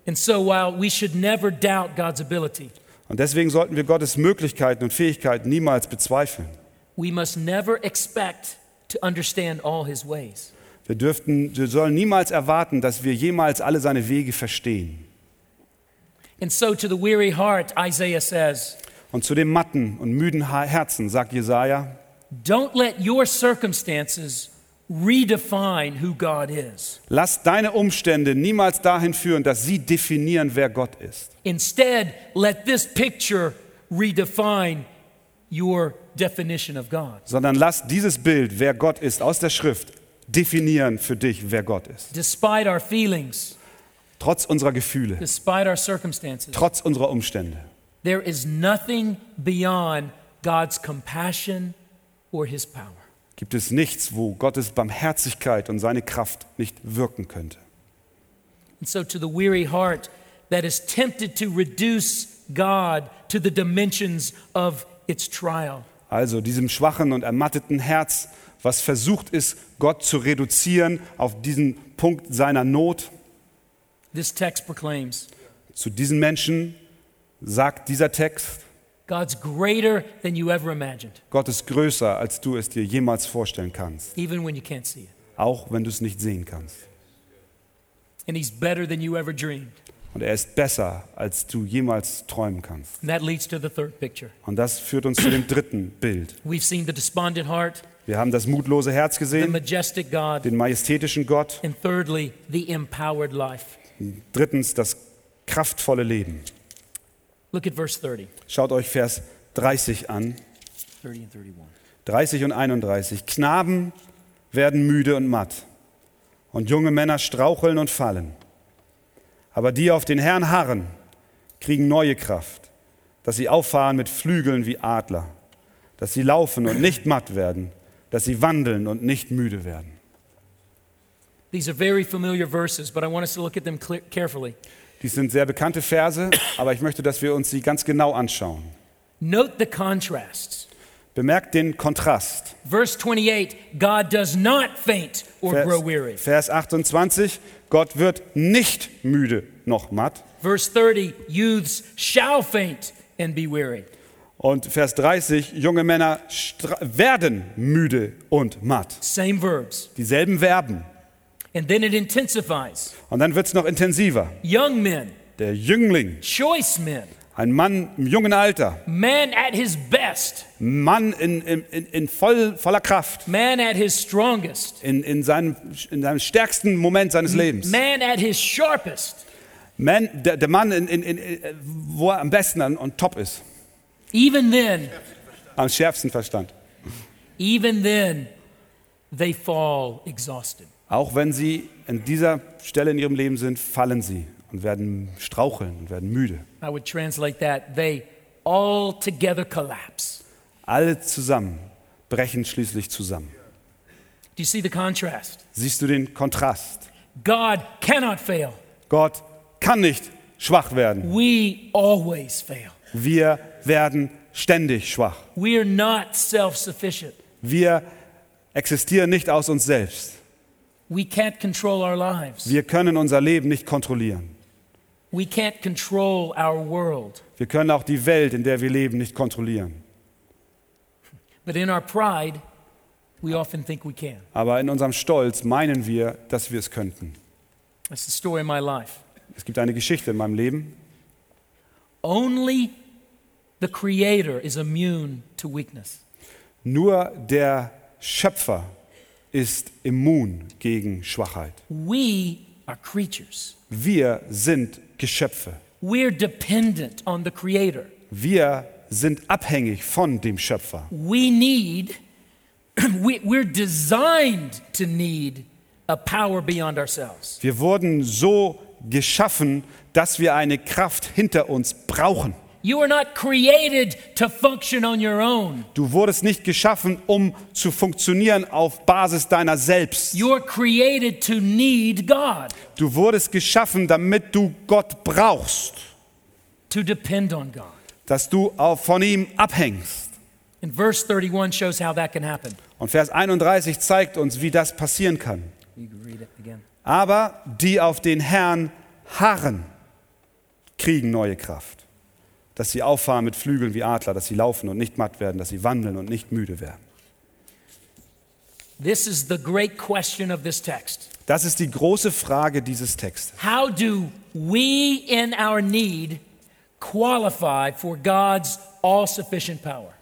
And so while we should never doubt God's ability, Und deswegen sollten wir Gottes Möglichkeiten und Fähigkeiten niemals bezweifeln. we must never expect to understand all his ways. Wir, dürften, wir sollen niemals erwarten, dass wir jemals alle seine Wege verstehen. And so, to the weary heart, Isaiah says, Und zu dem matten und müden Herzen sagt Jesaja: Don't let your circumstances redefine who God is. Lass deine Umstände niemals dahin führen, dass sie definieren, wer Gott ist. Instead, let this picture redefine your definition of God. Sondern lass dieses Bild, wer Gott ist, aus der Schrift definieren für dich, wer Gott ist. Despite our feelings, Trotz unserer Gefühle, despite our circumstances, trotz unserer Umstände. there is nothing beyond God's compassion or his power. Gibt es nichts, wo Gottes Barmherzigkeit und seine Kraft nicht wirken könnte. And so, to the weary heart that is tempted to reduce God to the dimensions of its trial, Also diesem schwachen und ermatteten Herz, was versucht ist, Gott zu reduzieren auf diesen Punkt seiner Not, this text proclaims zu diesen Menschen sagt dieser Text, God's greater than you ever imagined, Gott ist größer, als du es dir jemals vorstellen kannst, even when you can't see it. auch wenn du es nicht sehen kannst. And He's better than you ever dreamed. Und er ist besser, als du jemals träumen kannst. And that leads to the third picture. Und das führt uns zu dem dritten Bild. We've seen the despondent heart, Wir haben das mutlose Herz the gesehen, majestic God, den majestätischen Gott, and thirdly, the empowered life. drittens das kraftvolle Leben. Look at verse 30. Schaut euch Vers 30 an, 30 and 31. 30 und 31. Knaben werden müde und matt und junge Männer straucheln und fallen. Aber die auf den Herrn harren, kriegen neue Kraft, dass sie auffahren mit Flügeln wie Adler, dass sie laufen und nicht matt werden, dass sie wandeln und nicht müde werden. These are very familiar verses, but I want us to look at them clear- carefully. Dies sind sehr bekannte Verse, aber ich möchte, dass wir uns sie ganz genau anschauen. Note the contrasts. Bemerkt den Kontrast. Verse 28 God does not faint or grow weary. Vers, Vers 28, Gott wird nicht müde noch matt. Verse 30 Youths shall faint and be weary. Und Vers 30, junge Männer werden müde und matt. Same verbs. Dieselben Verben. And then it intensifies. Und dann wird es noch intensiver. Young men, Der Jüngling, choice men, ein Mann im jungen Alter, man at his best, Mann in, in, in, in voll, voller Kraft, man at his strongest, in, in, seinem, in seinem stärksten Moment seines Lebens. man at his sharpest. Man, der, der Mann, in, in, in, wo er am besten an, on top ist, Even then, am schärfsten Verstand. even then, they fall exhausted. Auch wenn sie an dieser Stelle in ihrem Leben sind, fallen sie und werden straucheln und werden müde. I would translate that they all together collapse. Alle zusammen brechen schließlich zusammen. Do you see the contrast? Siehst du den Kontrast? God cannot fail. Gott kann nicht schwach werden. We always fail. Wir werden ständig schwach. We are not self sufficient. Wir existieren nicht aus uns selbst. Wir können unser Leben nicht kontrollieren. We can't control our world. Wir können auch die Welt, in der wir leben, nicht kontrollieren. But in our pride, we often think we can. Aber in unserem Stolz meinen wir, dass wir es könnten. That's the story of my life. Es gibt eine Geschichte in meinem Leben. Only the Creator is immune to weakness. Nur der Schöpfer ist immun gegen Schwachheit. We are creatures. Wir sind Geschöpfe. We're dependent on the Creator. Wir sind abhängig von dem Schöpfer. We need, we, we're designed to need a power beyond ourselves. Wir wurden so geschaffen, dass wir eine Kraft hinter uns brauchen. You are not created to function on your own. Du wurdest nicht geschaffen, um zu funktionieren auf Basis deiner selbst. You're created to need God, Du wurdest geschaffen, damit du Gott brauchst, to depend on God. dass du von ihm abhängst. And verse 31 shows how that can happen. Und Vers 31 zeigt uns, wie das passieren kann. You. Aber die auf den Herrn harren, kriegen neue Kraft. Dass sie auffahren mit Flügeln wie Adler, dass sie laufen und nicht matt werden, dass sie wandeln und nicht müde werden. This is the great question of this text. Das ist die große Frage dieses Textes. How do we in our need qualify for God's all sufficient power?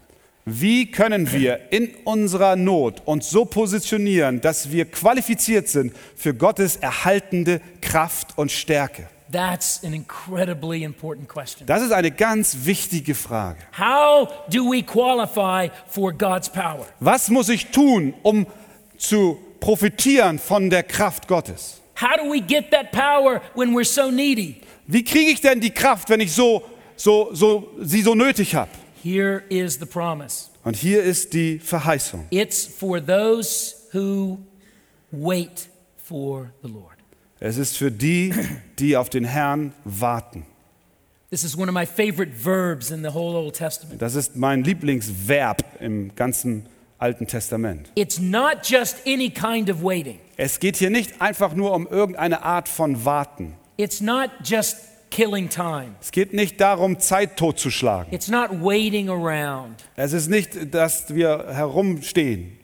Wie können wir in unserer Not uns so positionieren, dass wir qualifiziert sind für Gottes erhaltende Kraft und Stärke? That's an incredibly important question. Das ist eine ganz wichtige Frage. How do we qualify for God's power? Was muss ich tun, um zu profitieren von der Kraft Gottes? How do we get that power when we're so needy? Wie kriege ich denn die Kraft, wenn ich so, so, so, sie so nötig habe? Here is the promise Und hier ist die Verheißung. it's for those who wait for the Lord. Es ist für die, die auf den Herrn warten. This is one of my favorite verbs in the whole Old Testament. Das ist mein Lieblingsverb im ganzen Alten Testament. It's not just any kind of waiting. Es geht hier nicht einfach nur um irgendeine Art von Warten. It's not just killing time. Es geht nicht darum, Zeit totzuschlagen. It's not waiting around. Es ist nicht, dass wir herumstehen.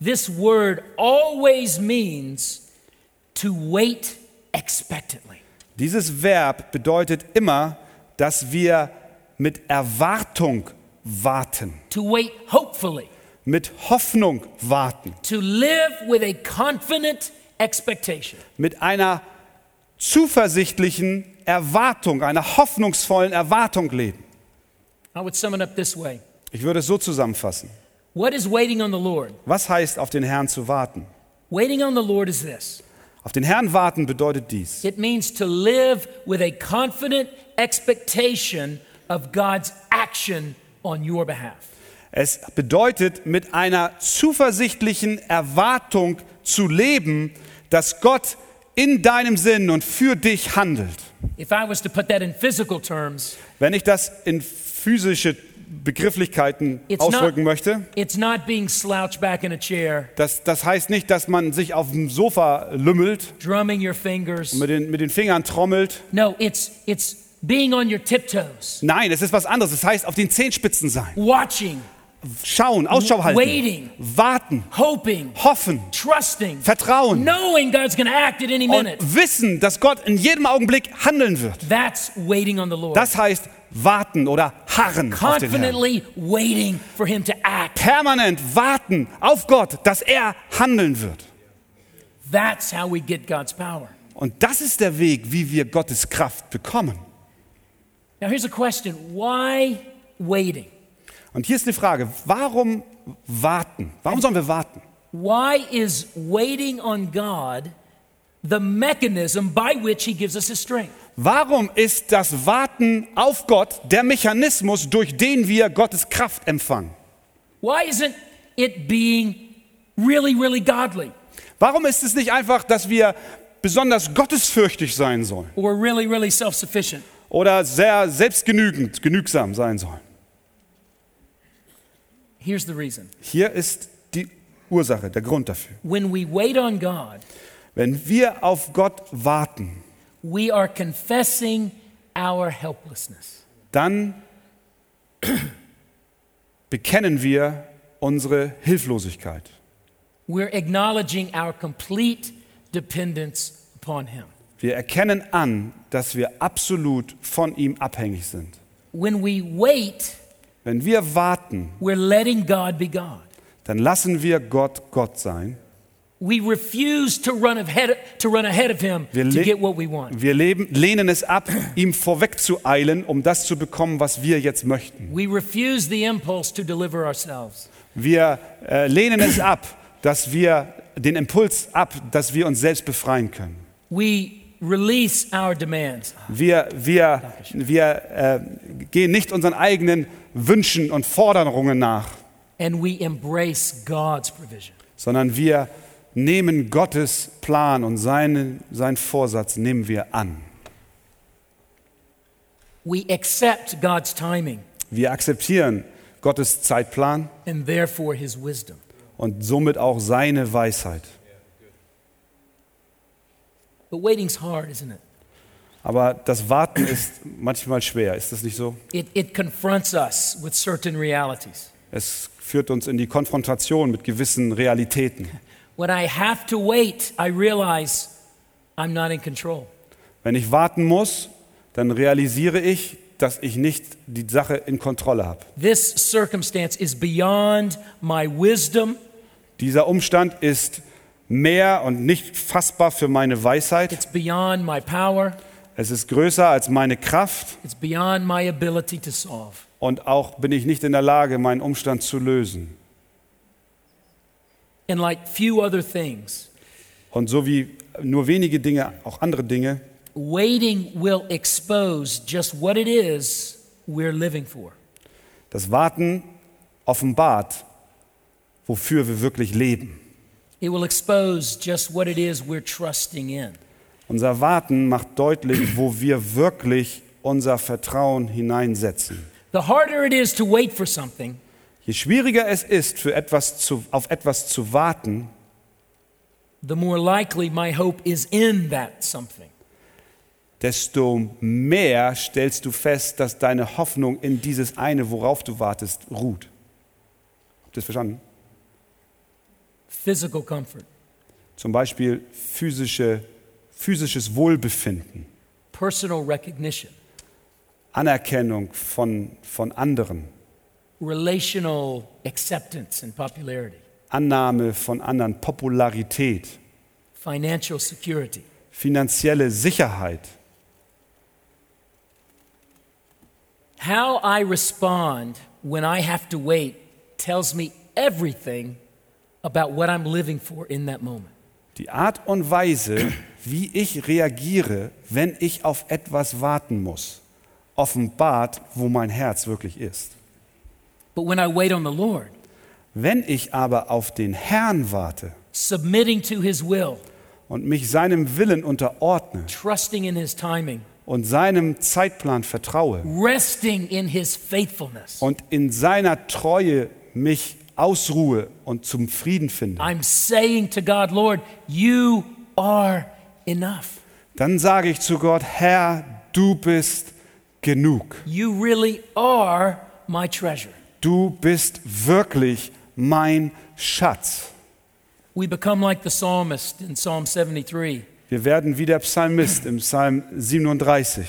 This word always means to wait expectantly. Dieses Verb bedeutet immer, dass wir mit Erwartung warten, To wait hopefully. mit Hoffnung warten, To live with a confident expectation. mit einer zuversichtlichen Erwartung, einer hoffnungsvollen Erwartung leben. I would sum it up this way Ich würde es so zusammenfassen. What is waiting on the Lord? Was heißt, auf den Herrn zu warten? Waiting on the Lord is this Auf den Herrn warten bedeutet dies. it means to live with a confident expectation of God's action on your behalf. Es bedeutet, mit einer zuversichtlichen Erwartung zu leben, dass Gott in deinem Sinn und für dich handelt. If I was to put that in physical terms, Wenn ich das in physische Begrifflichkeiten It's not- ausdrücken möchte, it's not being slouched back in a chair, das, das heißt nicht, dass man sich auf dem Sofa lümmelt, drumming your fingers. mit den, mit den Fingern trommelt. No, it's it's being on your tiptoes, Nein, es ist was anderes. Es heißt auf den Zehenspitzen sein, watching, schauen, Ausschau halten, Waiting. warten, hoping, hoffen, trusting, vertrauen knowing God's act at any und minute. wissen, dass Gott in jedem Augenblick handeln wird. That's waiting on the Lord. Das heißt warten oder harren auf den Herrn. Confidently waiting for him to act. Permanent warten auf Gott, dass er handeln wird. That's how we get God's power. Und das ist der Weg, wie wir Gottes Kraft bekommen. Now here's a question. Why waiting? Und hier ist die Frage, warum warten? Warum sollen wir warten? Why is waiting on God the mechanism by which he gives us his strength? Warum ist das Warten auf Gott der Mechanismus, durch den wir Gottes Kraft empfangen? Why isn't it being really, really godly Warum ist es nicht einfach, dass wir besonders gottesfürchtig sein sollen or really, really self sufficient? oder sehr selbstgenügend, genügsam sein sollen? Here's the reason. Hier ist die Ursache, der Grund dafür. When we wait on God, Wenn wir auf Gott warten, we are confessing our helplessness. dann bekennen wir unsere Hilflosigkeit. We're acknowledging our complete dependence upon him. Wir erkennen an, dass wir absolut von ihm abhängig sind. When we wait, Wenn wir warten, we're letting God be God. dann lassen wir Gott Gott sein. We refuse to run ahead, to run ahead of him Wir, to le get what we want. wir leben, lehnen es ab, ihm vorweg zu eilen, um das zu bekommen, was wir jetzt möchten. We refuse the impulse to deliver ourselves. Wir äh, lehnen es ab, dass wir den Impuls ab, dass wir uns selbst befreien können. We. Wir, wir, wir äh, gehen nicht unseren eigenen Wünschen und Forderungen nach, And we embrace God's provision. sondern wir nehmen Gottes Plan und seinen, seinen Vorsatz nehmen wir an. We accept God's timing Wir akzeptieren Gottes Zeitplan and therefore his wisdom. und somit auch seine Weisheit. But waiting's hard, isn't it? Aber das Warten ist manchmal schwer, ist das nicht so? It, it confronts us with certain realities. Es führt uns in die Konfrontation mit gewissen Realitäten. When I have to wait, I realize I'm not in control. Wenn ich warten muss, dann realisiere ich, dass ich nicht die Sache in Kontrolle habe. This circumstance is beyond my wisdom, Dieser Umstand ist mehr und nicht fassbar für meine Weisheit. it's beyond my power, Es ist größer als meine Kraft it's beyond my ability to solve. und auch bin ich nicht in der Lage, meinen Umstand zu lösen. And like few other things, Und so wie nur wenige Dinge, auch andere Dinge, waiting will expose just what it is we're living for. das Warten offenbart, wofür wir wirklich leben. It will expose just what it is we're trusting in. Unser Warten macht deutlich, wo wir wirklich unser Vertrauen hineinsetzen. The harder it is to wait for something, Je schwieriger es ist, für etwas zu, auf etwas zu warten, the more likely my hope is in that something. desto mehr stellst du fest, dass deine Hoffnung in dieses eine, worauf du wartest, ruht. Habt ihr das verstanden? Physical comfort, Zum Beispiel physische, physisches Wohlbefinden, personal recognition, Anerkennung von, von anderen, relational acceptance and popularity, Annahme von anderen, Popularität, financial security. finanzielle Sicherheit. How I respond when I have to wait tells me everything about what I'm living for in that moment. Die Art und Weise, wie ich reagiere, wenn ich auf etwas warten muss, offenbart, wo mein Herz wirklich ist. But when I wait on the Lord, Wenn ich aber auf den Herrn warte submitting to His will, und mich seinem Willen unterordne trusting in His timing, und seinem Zeitplan vertraue resting in His faithfulness, und in seiner Treue mich ausruhe und zum Frieden finde, I'm saying to God, Lord, you are enough. dann sage ich zu Gott, Herr, du bist genug. You really are my treasure. Du bist wirklich mein Schatz. We become like the psalmist in Psalm 73. Wir werden wie der Psalmist im Psalm 37.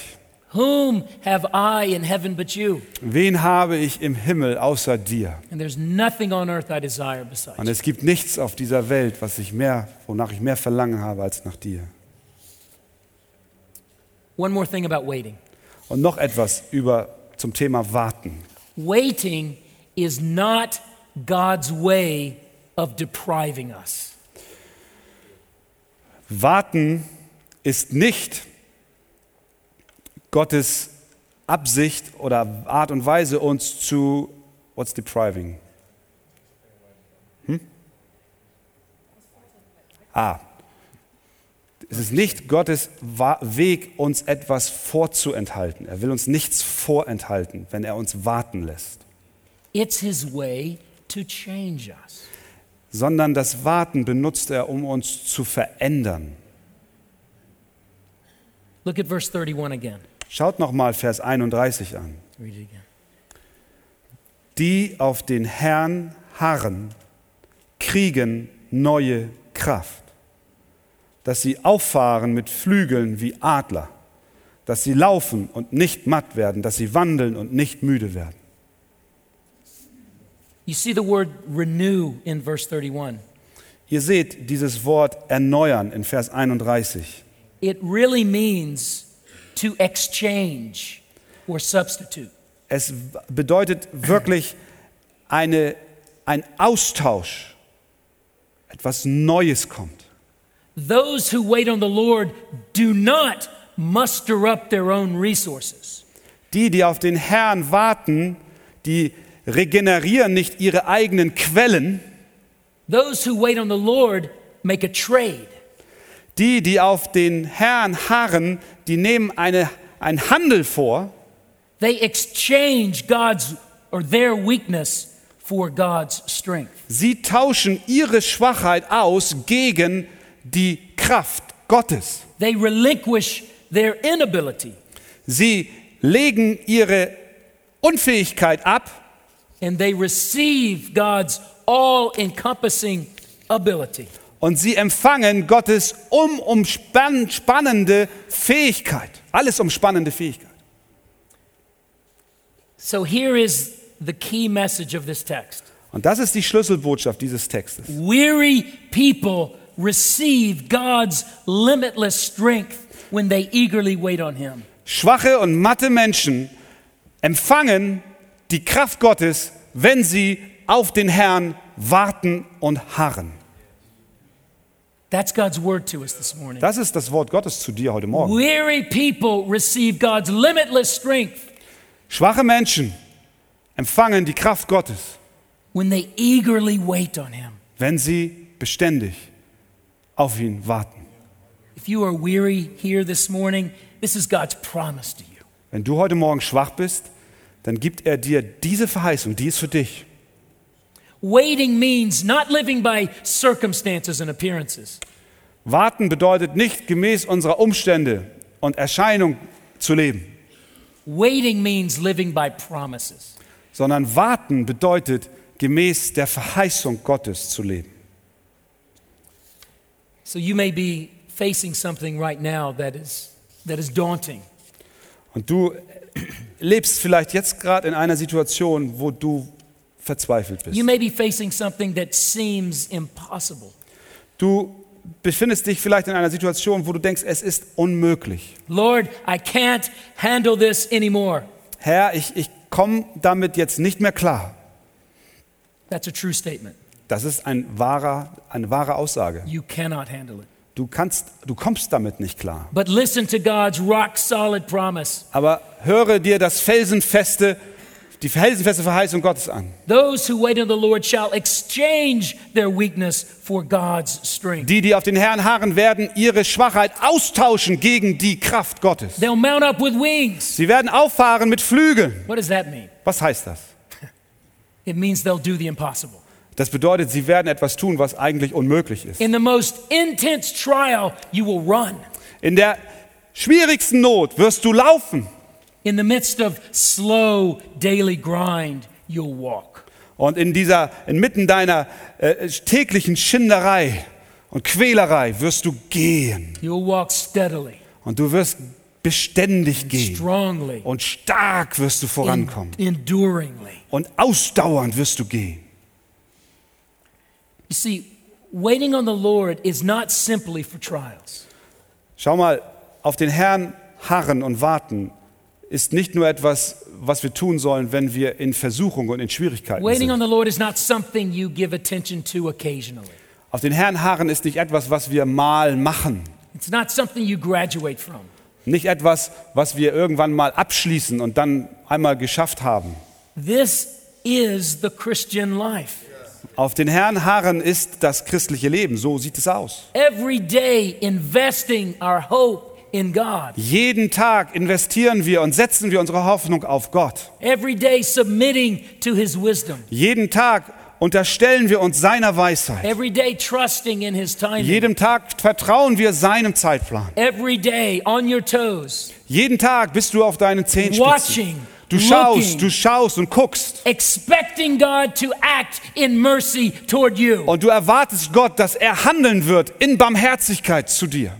Whom have I in heaven but you? Wen habe ich im Himmel außer dir? And there's nothing on earth I desire besides. Und es gibt nichts auf dieser Welt, was ich mehr, wonach ich mehr Verlangen habe als nach dir. One more thing about waiting. Und noch etwas über zum Thema Warten. Waiting is not God's way of depriving us. Warten ist nicht Gottes Absicht oder Art und Weise, uns zu what's depriving? Hm? Ah, es ist nicht Gottes Weg, uns etwas vorzuenthalten. Er will uns nichts vorenthalten, wenn er uns warten lässt, It's His way to change us. sondern das Warten benutzt er, um uns zu verändern. Look at verse 31 again. Schaut noch mal Vers 31 an. Die auf den Herrn harren, kriegen neue Kraft, dass sie auffahren mit Flügeln wie Adler, dass sie laufen und nicht matt werden, dass sie wandeln und nicht müde werden. You see the word renew in verse 31. Ihr seht dieses Wort erneuern in Vers 31. It really means to exchange or substitute. Es bedeutet wirklich eine, ein Austausch, etwas Neues kommt. Those who wait on the Lord do not muster up their own resources. Die, die auf den Herrn warten, die regenerieren nicht ihre eigenen Quellen. Those who wait on the Lord make a trade. Die, die auf den Herrn harren, die nehmen eine, einen Handel vor. They exchange God's or their weakness for God's strength. Sie tauschen ihre Schwachheit aus gegen die Kraft Gottes. They relinquish their inability Sie legen ihre Unfähigkeit ab and they receive God's all encompassing ability. Und sie empfangen Gottes umumspannende Fähigkeit. Alles umspannende Fähigkeit. So here is the key message of this text Und das ist die Schlüsselbotschaft dieses Textes. weary people receive God's limitless strength when they eagerly wait on Him. Schwache und matte Menschen empfangen die Kraft Gottes, wenn sie auf den Herrn warten und harren. That's God's word to us this morning. Das ist das Wort Gottes zu dir heute Morgen. Weary people receive God's limitless strength Schwache Menschen empfangen die Kraft Gottes, when they eagerly wait on Him. wenn sie beständig auf ihn warten. If you are weary here this morning, this is God's promise to you. Wenn du heute Morgen schwach bist, dann gibt er dir diese Verheißung, die ist für dich. Waiting means not living by circumstances and appearances. Warten bedeutet nicht gemäß unserer Umstände und Erscheinung zu leben, Waiting means living by promises. sondern warten bedeutet gemäß der Verheißung Gottes zu leben. So you may be facing something right now that is, that is daunting. Und du lebst vielleicht jetzt gerade in einer Situation, wo du verzweifelt bist. You may be facing something that seems impossible. Du befindest dich vielleicht in einer Situation, wo du denkst, es ist unmöglich. Lord, I can't handle this anymore. Herr, ich, ich komme damit jetzt nicht mehr klar. That's a true statement. Das ist ein wahrer, eine wahre Aussage. You cannot handle it. Du, kannst, du kommst damit nicht klar. But listen to God's rock solid promise. Aber höre dir das felsenfeste, die felsenfeste Verheißung Gottes an. Those who wait on the Lord shall exchange their weakness for God's strength. Die, die auf den Herrn harren, werden ihre Schwachheit austauschen gegen die Kraft Gottes. They'll mount up with wings. Sie werden auffahren mit Flügeln. What does that mean? Was heißt das? It means they'll do the impossible. Das bedeutet, sie werden etwas tun, was eigentlich unmöglich ist. In the most intense trial, you will run. In der schwierigsten Not wirst du laufen. In the midst of slow daily grind, you'll walk. Und in dieser, inmitten deiner äh, täglichen Schinderei und Quälerei wirst du gehen. You'll walk steadily, Und du wirst beständig gehen. strongly, Und stark wirst du vorankommen. enduringly. Und ausdauernd wirst du gehen. You see, waiting on the Lord is not simply for trials. Schau mal, auf den Herrn harren und warten ist nicht nur etwas, was wir tun sollen, wenn wir in Versuchung und in Schwierigkeiten Waiting on sind. the Lord is not something you give attention to occasionally. Auf den Herrn harren ist nicht etwas, was wir mal machen. It's not something you graduate from. Nicht etwas, was wir irgendwann mal abschließen und dann einmal geschafft haben. This is the Christian life. Auf den Herrn harren ist das christliche Leben. So sieht es aus. Every day investing our hope in God. Jeden Tag investieren wir und setzen wir unsere Hoffnung auf Gott. Every day submitting to His wisdom. Jeden Tag unterstellen wir uns seiner Weisheit. Every day trusting in His timing. Jedem Tag vertrauen wir seinem Zeitplan. Every day on your toes, Jeden Tag bist du auf deinen Zehenspitzen. watching, Du schaust, looking, du schaust und guckst. expecting God to act in mercy toward you. Und du erwartest Gott, dass er handeln wird in Barmherzigkeit zu dir.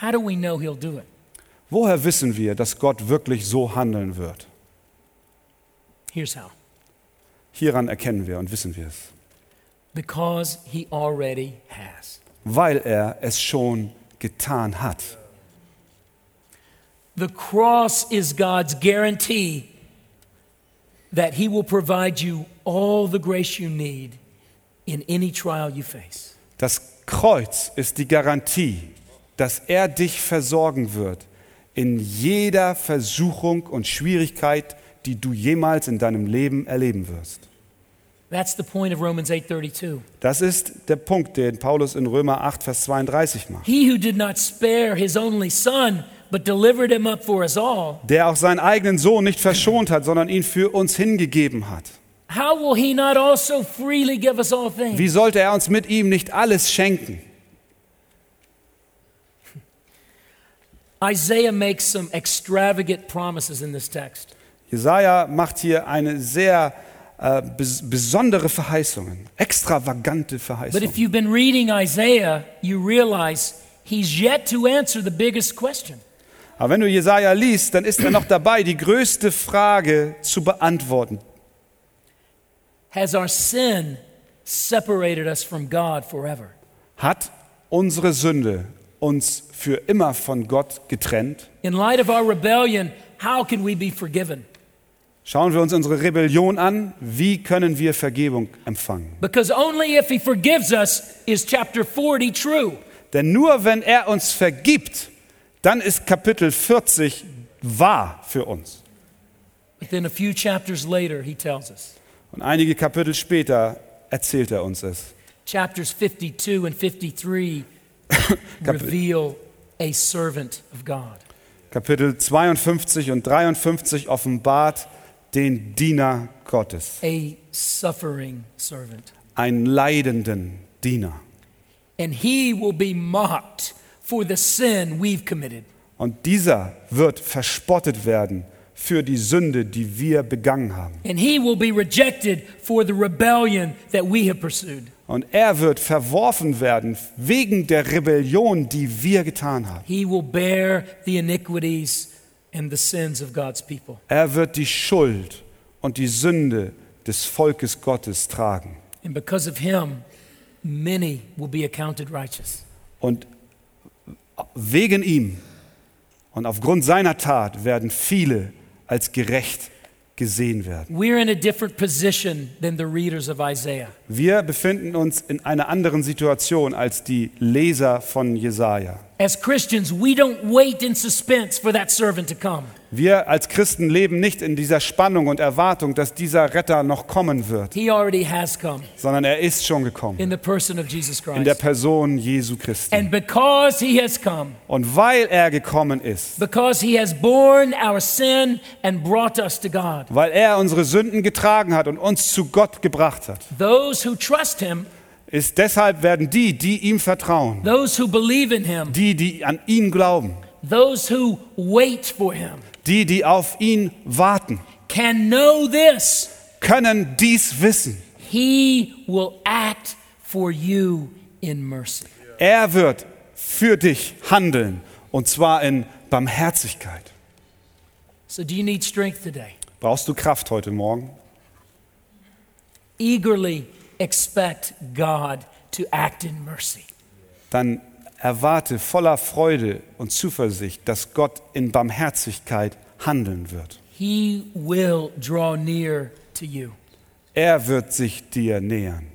How do we know He'll do it? Woher wissen wir, dass Gott wirklich so handeln wird? Here's how Hieran erkennen wir und wissen wir es. because He already has. Weil er es schon getan hat. The cross is God's guarantee that He will provide you all the grace you need in any trial you face. Das Kreuz ist die Garantie, dass er dich versorgen wird in jeder Versuchung und Schwierigkeit, die du jemals in deinem Leben erleben wirst. That's the point of Romans 8:32. Das ist der Punkt, den Paulus in Römer 8, Vers 32 macht. He who did not spare his only son but delivered him up for us all, Der auch seinen eigenen Sohn nicht verschont hat, sondern ihn für uns hingegeben hat. how will he not also freely give us all things? Wie sollte er uns mit ihm nicht alles schenken? Isaiah makes some extravagant promises in this text. Jesaja macht hier eine sehr äh, bes besondere Verheißungen, extravagante But Verheißungen. if you've been reading Isaiah, you realize he's yet to answer the biggest question. Aber wenn du Jesaja liest, dann ist er noch dabei, die größte Frage zu beantworten. Has our sin separated us from God forever? Hat unsere Sünde uns für immer von Gott getrennt? In light of our rebellion, how can we be forgiven? Schauen wir uns unsere Rebellion an. Wie können wir Vergebung empfangen? Because only if he forgives us is chapter 40 true. Denn nur wenn er uns vergibt, dann ist Kapitel 40 wahr für uns. But then a few chapters later, he tells us. Und einige Kapitel später erzählt er uns es. Chapters 52 and 53 reveal a servant of God. Kapitel 52 und 53 offenbart den Diener Gottes, a suffering servant. einen leidenden Diener. And he will be mocked for the sin we've committed. Und dieser wird verspottet werden für die Sünde, die wir begangen haben. And he will be rejected for the rebellion that we have pursued. Und er wird verworfen werden wegen der Rebellion, die wir getan haben. He will bear the iniquities and the sins of God's people. Er wird die Schuld und die Sünde des Volkes Gottes tragen. And because of him, many will be accounted righteous. Und wegen ihm und aufgrund seiner Tat werden viele als gerecht gesehen werden. We're in a different position than the readers of Isaiah. Wir befinden uns in einer anderen Situation als die Leser von Jesaja. As Christians, we don't wait in suspense for that servant to come. Wir als Christen leben nicht in dieser Spannung und Erwartung, dass dieser Retter noch kommen wird, He already has come sondern er ist schon gekommen in the person of Jesus in der Christ. Person Jesu Christi. And because he has come, Und weil er gekommen ist, because he has borne our sin and brought us to God, weil er unsere Sünden getragen hat und uns zu Gott gebracht hat, those who trust him, ist deshalb werden die, die ihm vertrauen, those who believe in him, die, die an ihn glauben, those who wait for him, die, die auf ihn warten, can know this können dies wissen. He will act for you in mercy. Er wird für dich handeln und zwar in Barmherzigkeit. So, do you need strength today? Brauchst du Kraft heute Morgen? Eagerly expect God to act in mercy. Dann erwarte voller Freude und Zuversicht, dass Gott in Barmherzigkeit handeln wird. He will draw near to you. Er wird sich dir nähern.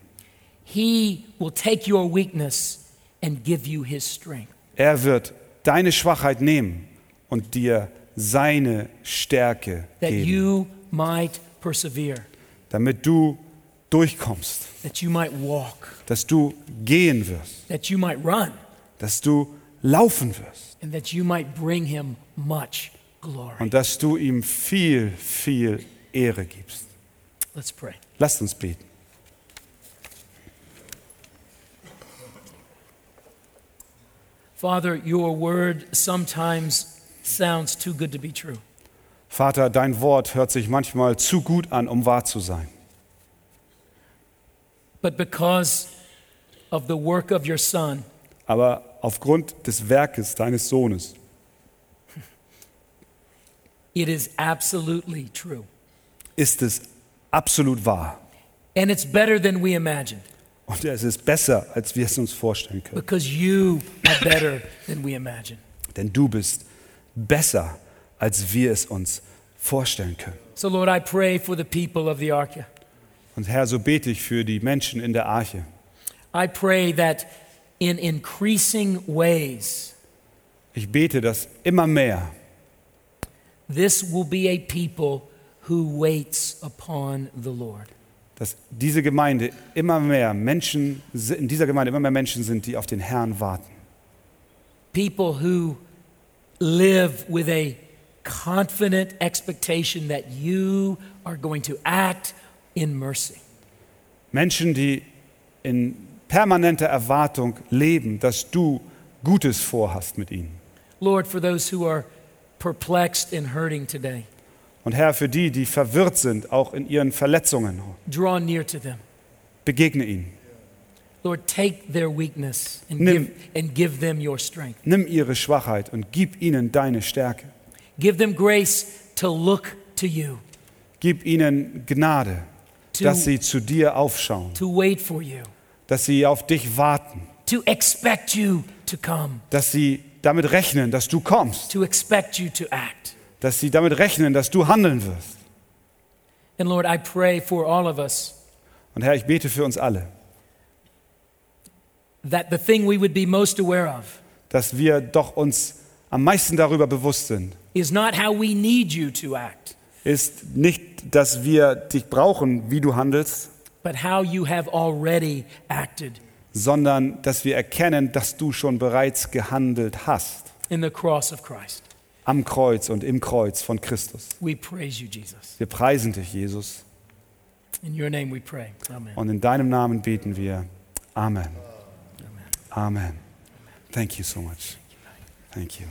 He will take your weakness and give you his strength. Er wird deine Schwachheit nehmen und dir seine Stärke that geben, you might persevere, damit du durchkommst, that you might walk, dass du gehen wirst, dass du laufen wirst und dass du ihm viel, viel Ehre gibst. Let's pray. Lasst uns beten. Father, your word sometimes sounds too good to be true. Vater, dein Wort hört sich manchmal zu gut an, um wahr zu sein. But because of the work of your Son, Aber aufgrund des Werkes deines Sohnes it is absolutely true. ist es absolut wahr. And it's better than we imagined Und es ist besser, als wir es uns vorstellen können. because you are better than we imagine. Denn du bist besser, als wir es uns vorstellen können. So, Lord, I pray for the people of the Arca. Und Herr, so bete ich für die Menschen in der Arche. I pray that in increasing ways, Ich bete, dass immer mehr this will be a people who waits upon the Lord. dass diese Gemeinde immer mehr Menschen, in dieser Gemeinde immer mehr Menschen sind, die auf den Herrn warten. People who live with a confident expectation that you are going to act in mercy. Menschen, die in permanenter Erwartung leben, dass du Gutes vorhast mit ihnen. Lord, for those who are perplexed and hurting today, Und Herr, für die, die verwirrt sind, auch in ihren Verletzungen, draw near to them. begegne ihnen. Lord, take their weakness and Nimm- give, and give them your strength. Nimm ihre Schwachheit und gib ihnen deine Stärke. Give them grace to look to you, Gib ihnen Gnade, to, dass sie zu dir aufschauen, to wait for you, dass sie auf dich warten, to expect you to come, dass sie damit rechnen, dass du kommst, to expect you to act. dass sie damit rechnen, dass du handeln wirst. And Lord, I pray for all of us Und Herr, ich bete für uns alle, that the thing we would be most aware of dass wir doch uns am meisten darüber bewusst sind, is not how we need you to act, ist nicht, dass wir dich brauchen, wie du handelst, but how you have already acted sondern dass wir erkennen, dass du schon bereits gehandelt hast in the cross of Christ. am Kreuz und im Kreuz von Christus. We praise you, Jesus. Wir preisen dich, Jesus, In your name we pray. Amen. und in deinem Namen beten wir. Amen. Amen. Thank you so much. Thank you.